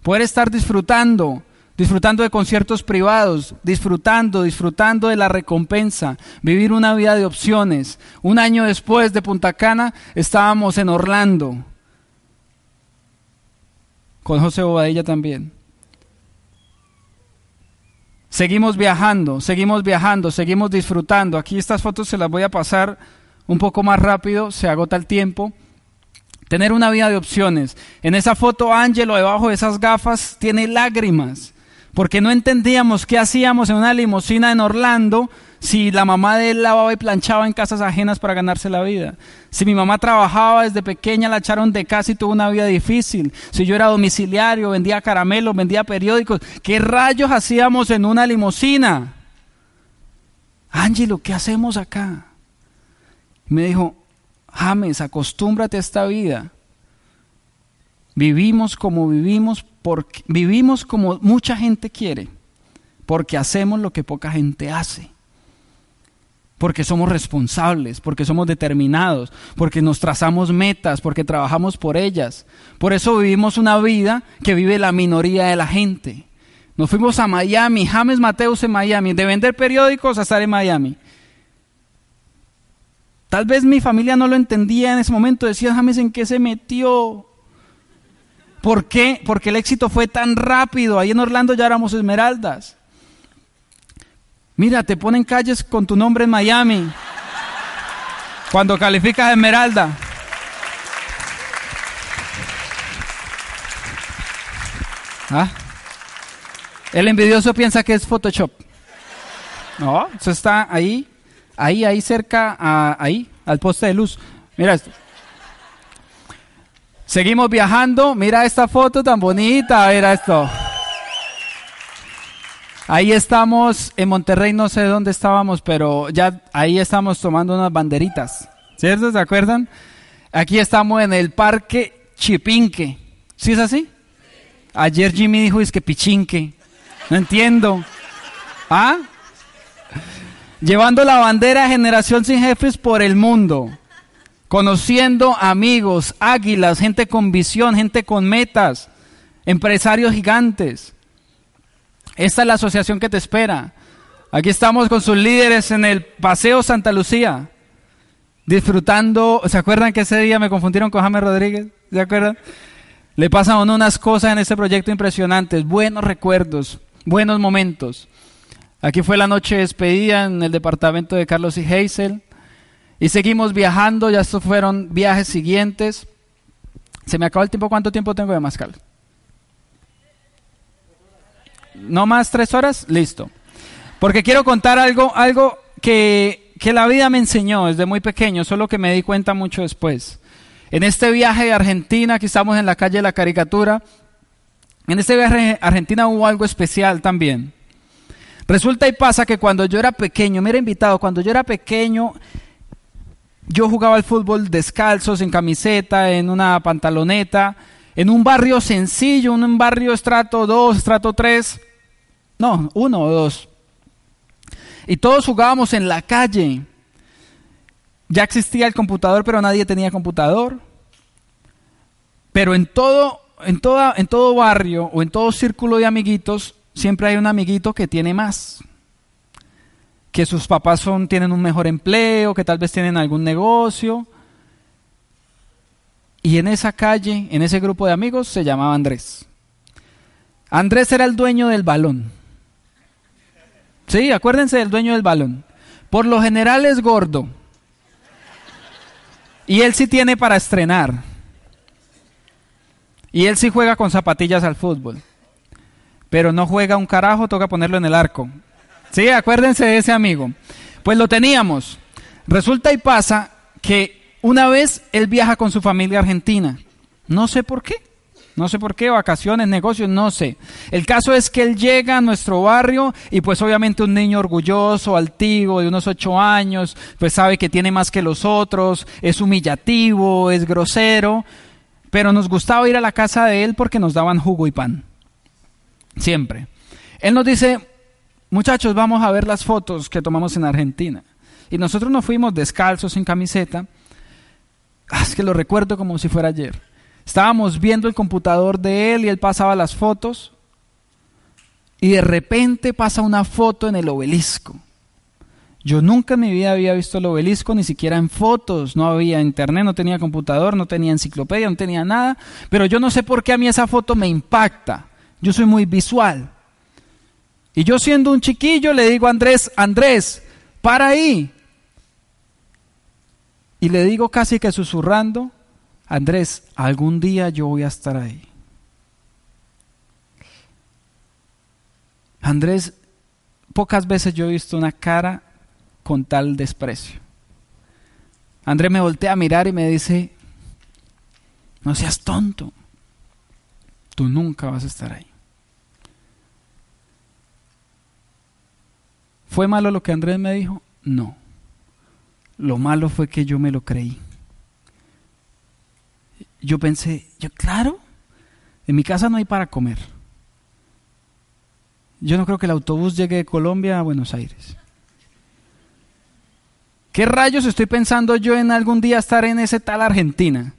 poder estar disfrutando, disfrutando de conciertos privados, disfrutando, disfrutando de la recompensa, vivir una vida de opciones. Un año después de Punta Cana estábamos en Orlando, con José Bobadilla también. Seguimos viajando, seguimos viajando, seguimos disfrutando. Aquí estas fotos se las voy a pasar un poco más rápido, se agota el tiempo. Tener una vida de opciones. En esa foto, Ángelo, debajo de esas gafas, tiene lágrimas. Porque no entendíamos qué hacíamos en una limusina en Orlando si la mamá de él lavaba y planchaba en casas ajenas para ganarse la vida. Si mi mamá trabajaba desde pequeña, la echaron de casa y tuvo una vida difícil. Si yo era domiciliario, vendía caramelos, vendía periódicos. ¿Qué rayos hacíamos en una limusina? Ángelo, ¿qué hacemos acá? Me dijo, James, acostúmbrate a esta vida. Vivimos como vivimos, porque, vivimos como mucha gente quiere, porque hacemos lo que poca gente hace. Porque somos responsables, porque somos determinados, porque nos trazamos metas, porque trabajamos por ellas. Por eso vivimos una vida que vive la minoría de la gente. Nos fuimos a Miami, James Mateus en Miami, de vender periódicos a estar en Miami. Tal vez mi familia no lo entendía en ese momento, decía James en qué se metió. ¿Por qué? Porque el éxito fue tan rápido. Ahí en Orlando ya éramos esmeraldas. Mira, te ponen calles con tu nombre en Miami. Cuando calificas esmeralda. ¿Ah? El envidioso piensa que es Photoshop. No, eso está ahí ahí, ahí cerca, a, ahí, al poste de luz. Mira esto. Seguimos viajando. Mira esta foto tan bonita. Mira esto. Ahí estamos en Monterrey, no sé dónde estábamos, pero ya ahí estamos tomando unas banderitas. ¿Cierto? ¿Se acuerdan? Aquí estamos en el parque Chipinque. ¿Sí es así? Ayer Jimmy dijo es que pichinque. No entiendo. ¿Ah? llevando la bandera Generación Sin Jefes por el mundo, conociendo amigos, águilas, gente con visión, gente con metas, empresarios gigantes. Esta es la asociación que te espera. Aquí estamos con sus líderes en el Paseo Santa Lucía, disfrutando. ¿Se acuerdan que ese día me confundieron con James Rodríguez? ¿Se acuerdan? Le pasan unas cosas en este proyecto impresionantes, buenos recuerdos, buenos momentos. Aquí fue la noche despedida en el departamento de Carlos y Hazel. Y seguimos viajando, ya estos fueron viajes siguientes. Se me acabó el tiempo, ¿cuánto tiempo tengo de mascal? ¿No más tres horas? Listo. Porque quiero contar algo, algo que, que la vida me enseñó desde muy pequeño, solo que me di cuenta mucho después. En este viaje de Argentina, aquí estamos en la calle de la caricatura, en este viaje a Argentina hubo algo especial también. Resulta y pasa que cuando yo era pequeño, me era invitado, cuando yo era pequeño, yo jugaba al fútbol descalzo, sin camiseta, en una pantaloneta, en un barrio sencillo, en un barrio estrato 2, estrato 3, no, uno o dos. Y todos jugábamos en la calle. Ya existía el computador, pero nadie tenía computador. Pero en todo, en, toda, en todo barrio o en todo círculo de amiguitos siempre hay un amiguito que tiene más, que sus papás son, tienen un mejor empleo, que tal vez tienen algún negocio. Y en esa calle, en ese grupo de amigos, se llamaba Andrés. Andrés era el dueño del balón. Sí, acuérdense del dueño del balón. Por lo general es gordo. Y él sí tiene para estrenar. Y él sí juega con zapatillas al fútbol pero no juega un carajo, toca ponerlo en el arco. Sí, acuérdense de ese amigo. Pues lo teníamos. Resulta y pasa que una vez él viaja con su familia a Argentina. No sé por qué. No sé por qué, vacaciones, negocios, no sé. El caso es que él llega a nuestro barrio y pues obviamente un niño orgulloso, altivo, de unos ocho años, pues sabe que tiene más que los otros, es humillativo, es grosero, pero nos gustaba ir a la casa de él porque nos daban jugo y pan. Siempre. Él nos dice, muchachos, vamos a ver las fotos que tomamos en Argentina. Y nosotros nos fuimos descalzos, sin camiseta. Ah, es que lo recuerdo como si fuera ayer. Estábamos viendo el computador de él y él pasaba las fotos. Y de repente pasa una foto en el obelisco. Yo nunca en mi vida había visto el obelisco, ni siquiera en fotos. No había internet, no tenía computador, no tenía enciclopedia, no tenía nada. Pero yo no sé por qué a mí esa foto me impacta. Yo soy muy visual. Y yo siendo un chiquillo le digo a Andrés, Andrés, para ahí. Y le digo casi que susurrando, Andrés, algún día yo voy a estar ahí. Andrés, pocas veces yo he visto una cara con tal desprecio. Andrés me voltea a mirar y me dice, no seas tonto, tú nunca vas a estar ahí. ¿Fue malo lo que Andrés me dijo? No. Lo malo fue que yo me lo creí. Yo pensé, yo, claro, en mi casa no hay para comer. Yo no creo que el autobús llegue de Colombia a Buenos Aires. ¿Qué rayos estoy pensando yo en algún día estar en ese tal Argentina?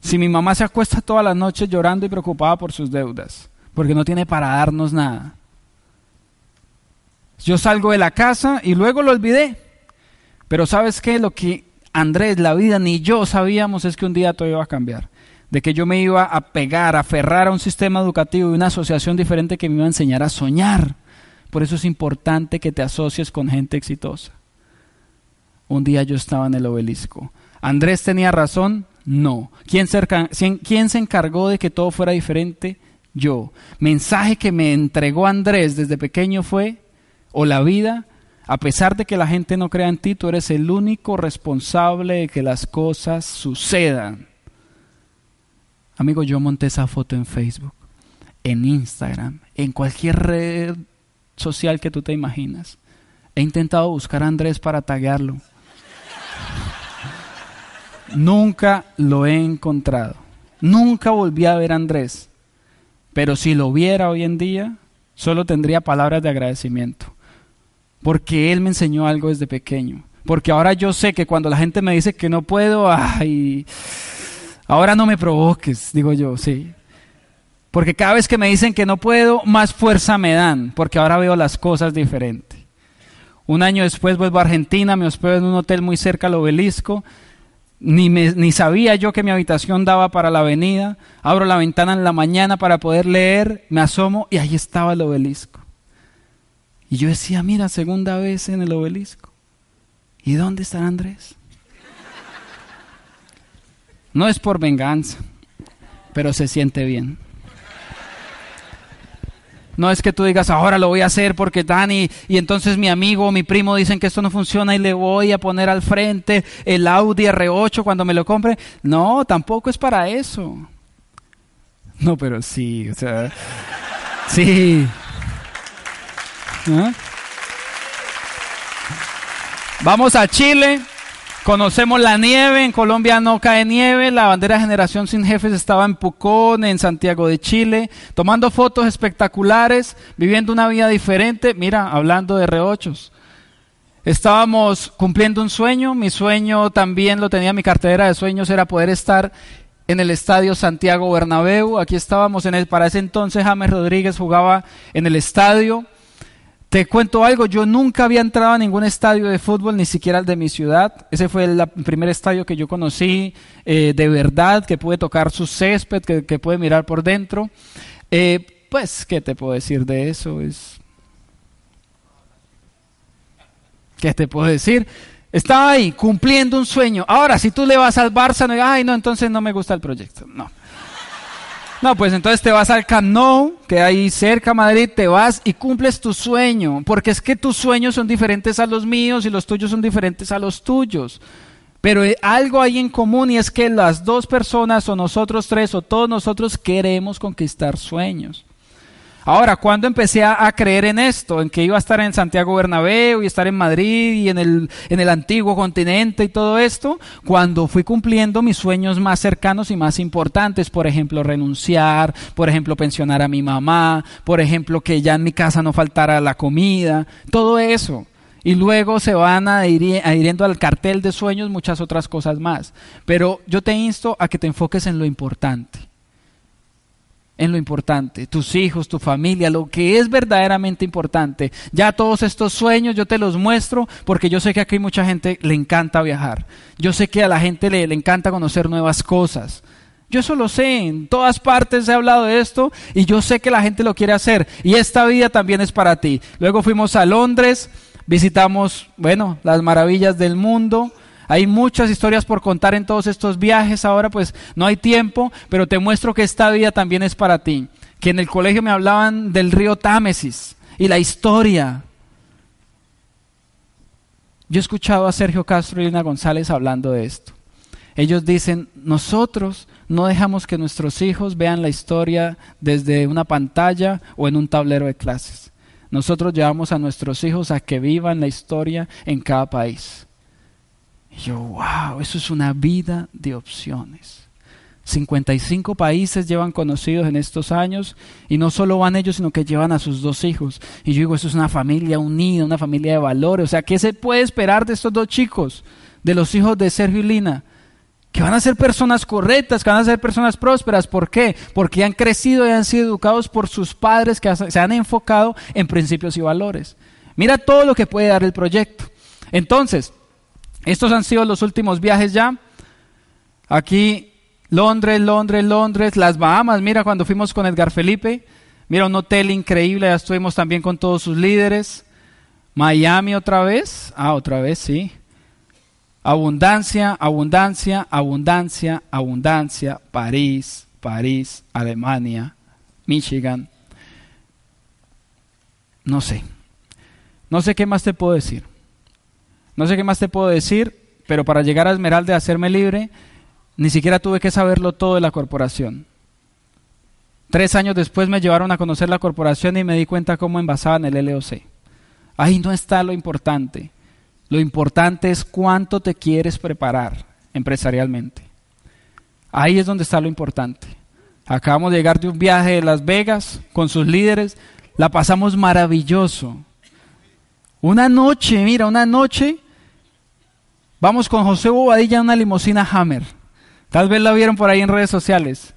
Si mi mamá se acuesta todas las noches llorando y preocupada por sus deudas, porque no tiene para darnos nada. Yo salgo de la casa y luego lo olvidé. Pero ¿sabes qué? Lo que Andrés, la vida, ni yo sabíamos es que un día todo iba a cambiar. De que yo me iba a pegar, a aferrar a un sistema educativo y una asociación diferente que me iba a enseñar a soñar. Por eso es importante que te asocies con gente exitosa. Un día yo estaba en el obelisco. ¿Andrés tenía razón? No. ¿Quién se, ¿Quién se encargó de que todo fuera diferente? Yo. Mensaje que me entregó Andrés desde pequeño fue, o la vida, a pesar de que la gente no crea en ti, tú eres el único responsable de que las cosas sucedan. Amigo, yo monté esa foto en Facebook, en Instagram, en cualquier red social que tú te imaginas. He intentado buscar a Andrés para taguearlo. Nunca lo he encontrado. Nunca volví a ver a Andrés. Pero si lo viera hoy en día, solo tendría palabras de agradecimiento porque Él me enseñó algo desde pequeño. Porque ahora yo sé que cuando la gente me dice que no puedo, ay, ahora no me provoques, digo yo, sí. Porque cada vez que me dicen que no puedo, más fuerza me dan, porque ahora veo las cosas diferente. Un año después vuelvo a Argentina, me hospedo en un hotel muy cerca al obelisco, ni, ni sabía yo que mi habitación daba para la avenida, abro la ventana en la mañana para poder leer, me asomo y ahí estaba el obelisco. Y yo decía, mira, segunda vez en el obelisco. ¿Y dónde está Andrés? No es por venganza, pero se siente bien. No es que tú digas, ahora lo voy a hacer porque Dani y entonces mi amigo o mi primo dicen que esto no funciona y le voy a poner al frente el Audi R8 cuando me lo compre. No, tampoco es para eso. No, pero sí, o sea, sí. ¿Eh? Vamos a Chile, conocemos la nieve, en Colombia no cae nieve, la bandera Generación Sin Jefes estaba en Pucón, en Santiago de Chile, tomando fotos espectaculares, viviendo una vida diferente, mira, hablando de reochos. Estábamos cumpliendo un sueño, mi sueño también lo tenía mi cartera de sueños, era poder estar en el estadio Santiago Bernabéu. Aquí estábamos en el, para ese entonces James Rodríguez jugaba en el estadio. Te cuento algo, yo nunca había entrado a ningún estadio de fútbol, ni siquiera el de mi ciudad. Ese fue el primer estadio que yo conocí eh, de verdad, que pude tocar su césped, que, pude mirar por dentro. Eh, pues, ¿qué te puedo decir de eso? Es... ¿Qué te puedo decir? Estaba ahí cumpliendo un sueño. Ahora, si tú le vas al Barça, no ay, no, entonces no me gusta el proyecto. No. No, pues entonces te vas al Camp Nou, que ahí cerca Madrid, te vas y cumples tu sueño, porque es que tus sueños son diferentes a los míos y los tuyos son diferentes a los tuyos. Pero algo hay en común y es que las dos personas o nosotros tres o todos nosotros queremos conquistar sueños. Ahora, cuando empecé a, creer en esto, en que iba a estar en Santiago Bernabéu y estar en Madrid y en el, en el antiguo continente y todo esto, cuando fui cumpliendo mis sueños más cercanos y más importantes, por ejemplo, renunciar, por ejemplo, pensionar a mi mamá, por ejemplo, que ya en mi casa no faltara la comida, todo eso. Y luego se van adhiriendo al cartel de sueños muchas otras cosas más. Pero yo te insto a que te enfoques en lo importante en lo importante, tus hijos, tu familia, lo que es verdaderamente importante. Ya todos estos sueños yo te los muestro porque yo sé que aquí mucha gente le encanta viajar. Yo sé que a la gente le, le encanta conocer nuevas cosas. Yo eso lo sé, en todas partes he hablado de esto y yo sé que la gente lo quiere hacer y esta vida también es para ti. Luego fuimos a Londres, visitamos, bueno, las maravillas del mundo, Hay muchas historias por contar en todos estos viajes. Ahora pues no hay tiempo, pero te muestro que esta vida también es para ti. Que en el colegio me hablaban del río Támesis y la historia. Yo he escuchado a Sergio Castro y Lina González hablando de esto. Ellos dicen, nosotros no dejamos que nuestros hijos vean la historia desde una pantalla o en un tablero de clases. Nosotros llevamos a nuestros hijos a que vivan la historia en cada país. Y yo, wow, eso es una vida de opciones. 55 países llevan conocidos en estos años y no solo van ellos, sino que llevan a sus dos hijos. Y yo digo, eso es una familia unida, una familia de valores. O sea, ¿qué se puede esperar de estos dos chicos, de los hijos de Sergio y Lina? Que van a ser personas correctas, que van a ser personas prósperas. ¿Por qué? Porque han crecido y han sido educados por sus padres que se han enfocado en principios y valores. Mira todo lo que puede dar el proyecto. Entonces, estos han sido los últimos viajes ya. Aquí Londres, Londres, Londres, las Bahamas, mira cuando fuimos con Edgar Felipe, mira un hotel increíble, ya estuvimos también con todos sus líderes. Miami otra vez, ah, otra vez, sí. Abundancia, abundancia, abundancia, abundancia, París, París, Alemania, Michigan. No sé, no sé qué más te puedo decir. No sé qué más te puedo decir, pero para llegar a Esmeralda y hacerme libre, ni siquiera tuve que saberlo todo de la corporación. Tres años después me llevaron a conocer la corporación y me di cuenta cómo envasaban el LOC. Ahí no está lo importante. Lo importante es cuánto te quieres preparar empresarialmente. Ahí es donde está lo importante. Acabamos de llegar de un viaje de Las Vegas con sus líderes. La pasamos maravilloso. Una noche, mira, una noche. Vamos con José Bobadilla en una limusina Hammer. Tal vez la vieron por ahí en redes sociales.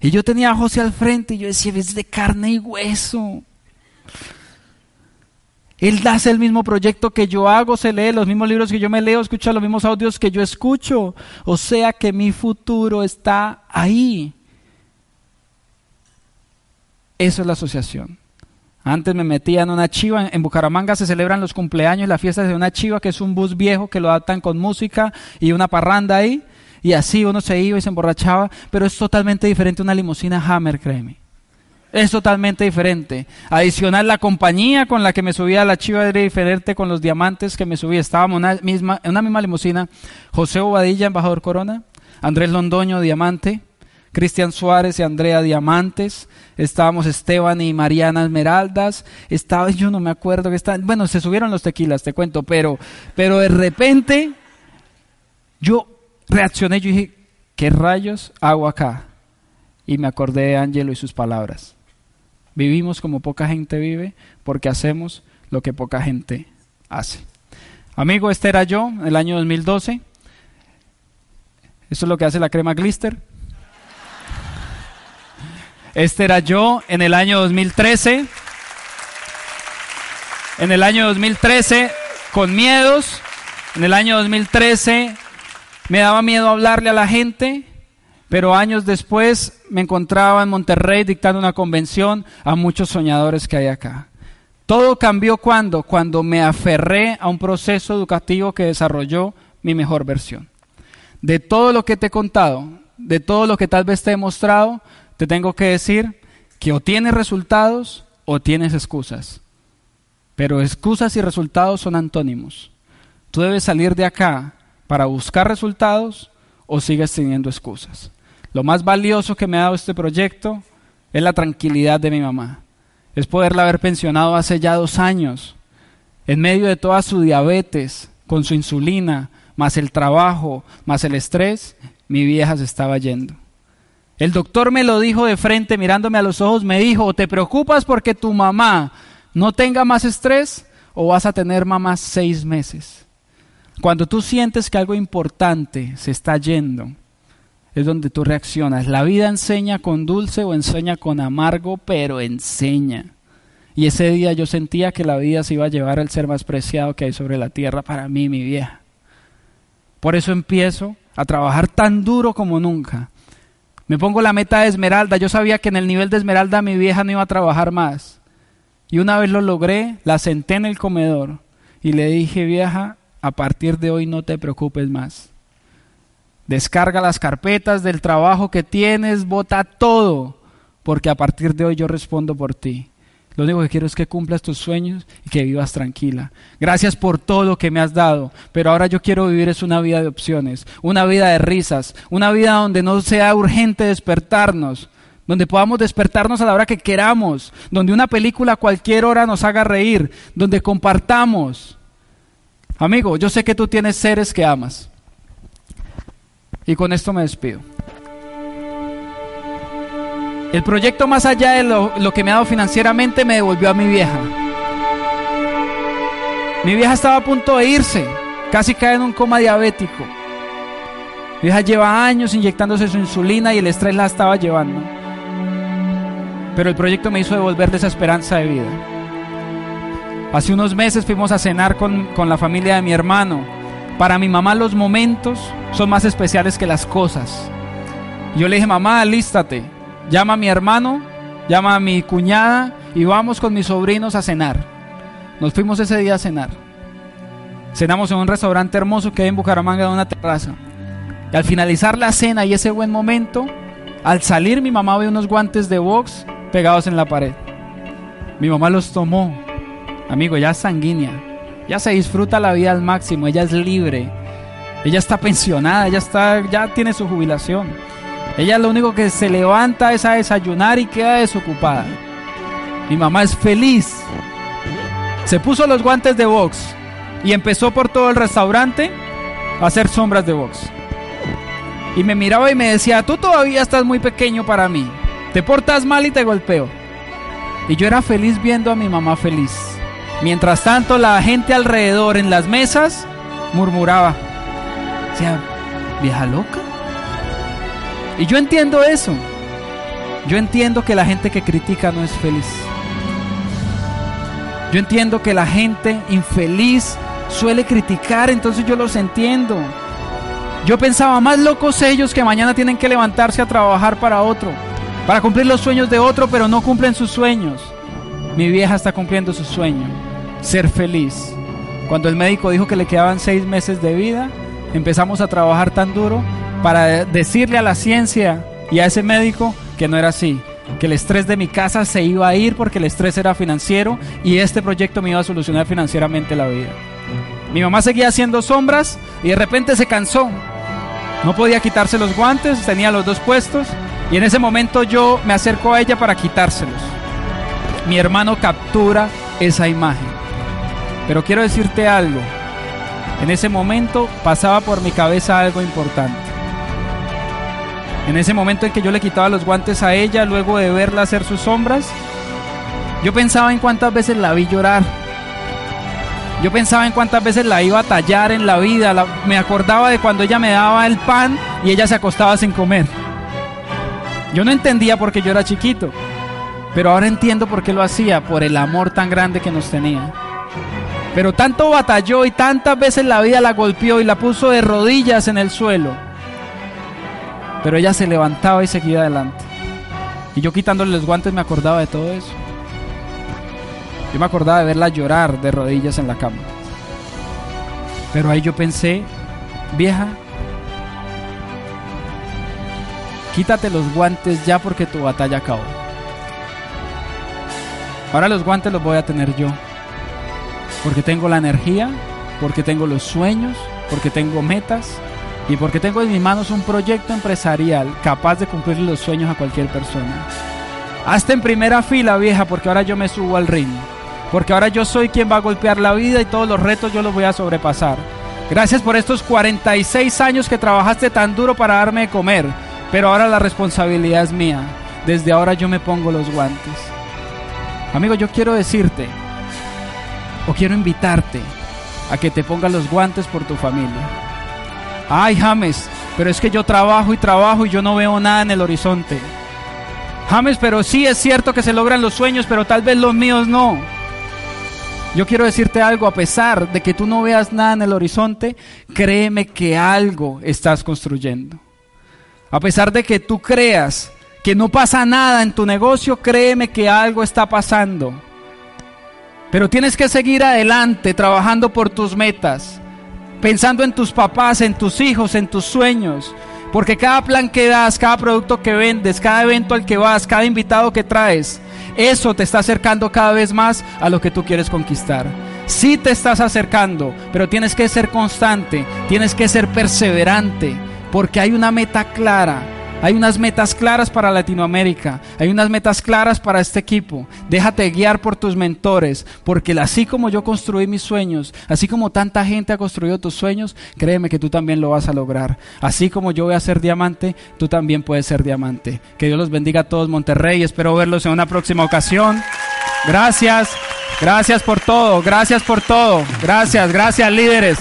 Y yo tenía a José al frente y yo decía, es de carne y hueso. Él hace el mismo proyecto que yo hago, se lee los mismos libros que yo me leo, escucha los mismos audios que yo escucho. O sea que mi futuro está ahí. Eso es la asociación. Antes me metía en una chiva, en Bucaramanga se celebran los cumpleaños las fiestas de una chiva, que es un bus viejo que lo adaptan con música y una parranda ahí. Y así uno se iba y se emborrachaba, pero es totalmente diferente una limusina Hammer, créeme. Es totalmente diferente. Adicional, la compañía con la que me subía a la chiva era diferente con los diamantes que me subía. Estábamos una misma, en una misma limusina. José Obadilla, embajador Corona. Andrés Londoño, diamante. Cristian Suárez y Andrea Diamantes. Estábamos Esteban y Mariana Esmeraldas. Estaba, yo no me acuerdo que estaban. Bueno, se subieron los tequilas, te cuento, pero, pero de repente yo reaccioné, yo dije, ¿qué rayos hago acá? Y me acordé de Angelo y sus palabras. Vivimos como poca gente vive porque hacemos lo que poca gente hace. Amigo, este era yo el año 2012. Esto es lo que hace la crema Glister. Este era yo en el año 2013. En el año 2013, con miedos. En el año 2013 me daba miedo hablarle a la gente, pero años después me encontraba en Monterrey dictando una convención a muchos soñadores que hay acá. Todo cambió cuando, cuando me aferré a un proceso educativo que desarrolló mi mejor versión. De todo lo que te he contado, de todo lo que tal vez te he mostrado, te tengo que decir que o tienes resultados o tienes excusas. Pero excusas y resultados son antónimos. Tú debes salir de acá para buscar resultados o sigues teniendo excusas. Lo más valioso que me ha dado este proyecto es la tranquilidad de mi mamá. Es poderla haber pensionado hace ya dos años, en medio de toda su diabetes, con su insulina, más el trabajo, más el estrés, mi vieja se estaba yendo. El doctor me lo dijo de frente, mirándome a los ojos, me dijo, ¿te preocupas porque tu mamá no tenga más estrés o vas a tener mamá seis meses? Cuando tú sientes que algo importante se está yendo, es donde tú reaccionas. La vida enseña con dulce o enseña con amargo, pero enseña. Y ese día yo sentía que la vida se iba a llevar al ser más preciado que hay sobre la tierra para mí, mi vieja. Por eso empiezo a trabajar tan duro como nunca. Me pongo la meta de esmeralda. Yo sabía que en el nivel de esmeralda mi vieja no iba a trabajar más. Y una vez lo logré, la senté en el comedor y le dije, vieja, a partir de hoy no te preocupes más. Descarga las carpetas del trabajo que tienes, bota todo, porque a partir de hoy yo respondo por ti. Lo único que quiero es que cumplas tus sueños y que vivas tranquila. Gracias por todo lo que me has dado, pero ahora yo quiero vivir es una vida de opciones, una vida de risas, una vida donde no sea urgente despertarnos, donde podamos despertarnos a la hora que queramos, donde una película a cualquier hora nos haga reír, donde compartamos. Amigo, yo sé que tú tienes seres que amas. Y con esto me despido. El proyecto más allá de lo, que me ha dado financieramente me devolvió a mi vieja. Mi vieja estaba a punto de irse, casi cae en un coma diabético. Mi vieja lleva años inyectándose su insulina y el estrés la estaba llevando. Pero el proyecto me hizo devolverle esa esperanza de vida. Hace unos meses fuimos a cenar con, con la familia de mi hermano. Para mi mamá los momentos son más especiales que las cosas. Yo le dije, mamá, alístate llama a mi hermano, llama a mi cuñada y vamos con mis sobrinos a cenar. Nos fuimos ese día a cenar. Cenamos en un restaurante hermoso que hay en Bucaramanga de una terraza. Y al finalizar la cena y ese buen momento, al salir mi mamá ve unos guantes de box pegados en la pared. Mi mamá los tomó. Amigo, ya es sanguínea. Ya se disfruta la vida al máximo, ella es libre. Ella está pensionada, ella está ya tiene su jubilación. Ella lo único que se levanta es a desayunar y queda desocupada. Mi mamá es feliz. Se puso los guantes de box y empezó por todo el restaurante a hacer sombras de box. Y me miraba y me decía, tú todavía estás muy pequeño para mí. Te portas mal y te golpeo. Y yo era feliz viendo a mi mamá feliz. Mientras tanto, la gente alrededor en las mesas murmuraba. O sea, vieja loca. Y yo entiendo eso. Yo entiendo que la gente que critica no es feliz. Yo entiendo que la gente infeliz suele criticar, entonces yo los entiendo. Yo pensaba, más locos ellos que mañana tienen que levantarse a trabajar para otro, para cumplir los sueños de otro, pero no cumplen sus sueños. Mi vieja está cumpliendo su sueño, ser feliz. Cuando el médico dijo que le quedaban seis meses de vida, empezamos a trabajar tan duro para decirle a la ciencia y a ese médico que no era así, que el estrés de mi casa se iba a ir porque el estrés era financiero y este proyecto me iba a solucionar financieramente la vida. Mi mamá seguía haciendo sombras y de repente se cansó. No podía quitarse los guantes, tenía los dos puestos y en ese momento yo me acerco a ella para quitárselos. Mi hermano captura esa imagen. Pero quiero decirte algo. En ese momento pasaba por mi cabeza algo importante. En ese momento en que yo le quitaba los guantes a ella, luego de verla hacer sus sombras, yo pensaba en cuántas veces la vi llorar. Yo pensaba en cuántas veces la iba a tallar en la vida. me acordaba de cuando ella me daba el pan y ella se acostaba sin comer. Yo no entendía por qué yo era chiquito, pero ahora entiendo por qué lo hacía, por el amor tan grande que nos tenía. Pero tanto batalló y tantas veces la vida la golpeó y la puso de rodillas en el suelo pero ella se levantaba y seguía adelante. Y yo quitándole los guantes me acordaba de todo eso. Yo me acordaba de verla llorar de rodillas en la cama. Pero ahí yo pensé, vieja, quítate los guantes ya porque tu batalla acabó. Ahora los guantes los voy a tener yo. Porque tengo la energía, porque tengo los sueños, porque tengo metas, y porque tengo en mis manos un proyecto empresarial capaz de cumplir los sueños a cualquier persona. Hasta en primera fila, vieja, porque ahora yo me subo al ring. Porque ahora yo soy quien va a golpear la vida y todos los retos yo los voy a sobrepasar. Gracias por estos 46 años que trabajaste tan duro para darme de comer. Pero ahora la responsabilidad es mía. Desde ahora yo me pongo los guantes. Amigo, yo quiero decirte, o quiero invitarte, a que te pongas los guantes por tu familia. Ay, James, pero es que yo trabajo y trabajo y yo no veo nada en el horizonte. James, pero sí es cierto que se logran los sueños, pero tal vez los míos no. Yo quiero decirte algo, a pesar de que tú no veas nada en el horizonte, créeme que algo estás construyendo. A pesar de que tú creas que no pasa nada en tu negocio, créeme que algo está pasando. Pero tienes que seguir adelante trabajando por tus metas pensando en tus papás, en tus hijos, en tus sueños. Porque cada plan que das, cada producto que vendes, cada evento al que vas, cada invitado que traes, eso te está acercando cada vez más a lo que tú quieres conquistar. Sí te estás acercando, pero tienes que ser constante, tienes que ser perseverante, porque hay una meta clara hay unas metas claras para Latinoamérica, hay unas metas claras para este equipo. Déjate guiar por tus mentores, porque así como yo construí mis sueños, así como tanta gente ha construido tus sueños, créeme que tú también lo vas a lograr. Así como yo voy a ser diamante, tú también puedes ser diamante. Que Dios los bendiga a todos Monterrey, espero verlos en una próxima ocasión. Gracias, gracias por todo, gracias por todo, gracias, gracias líderes.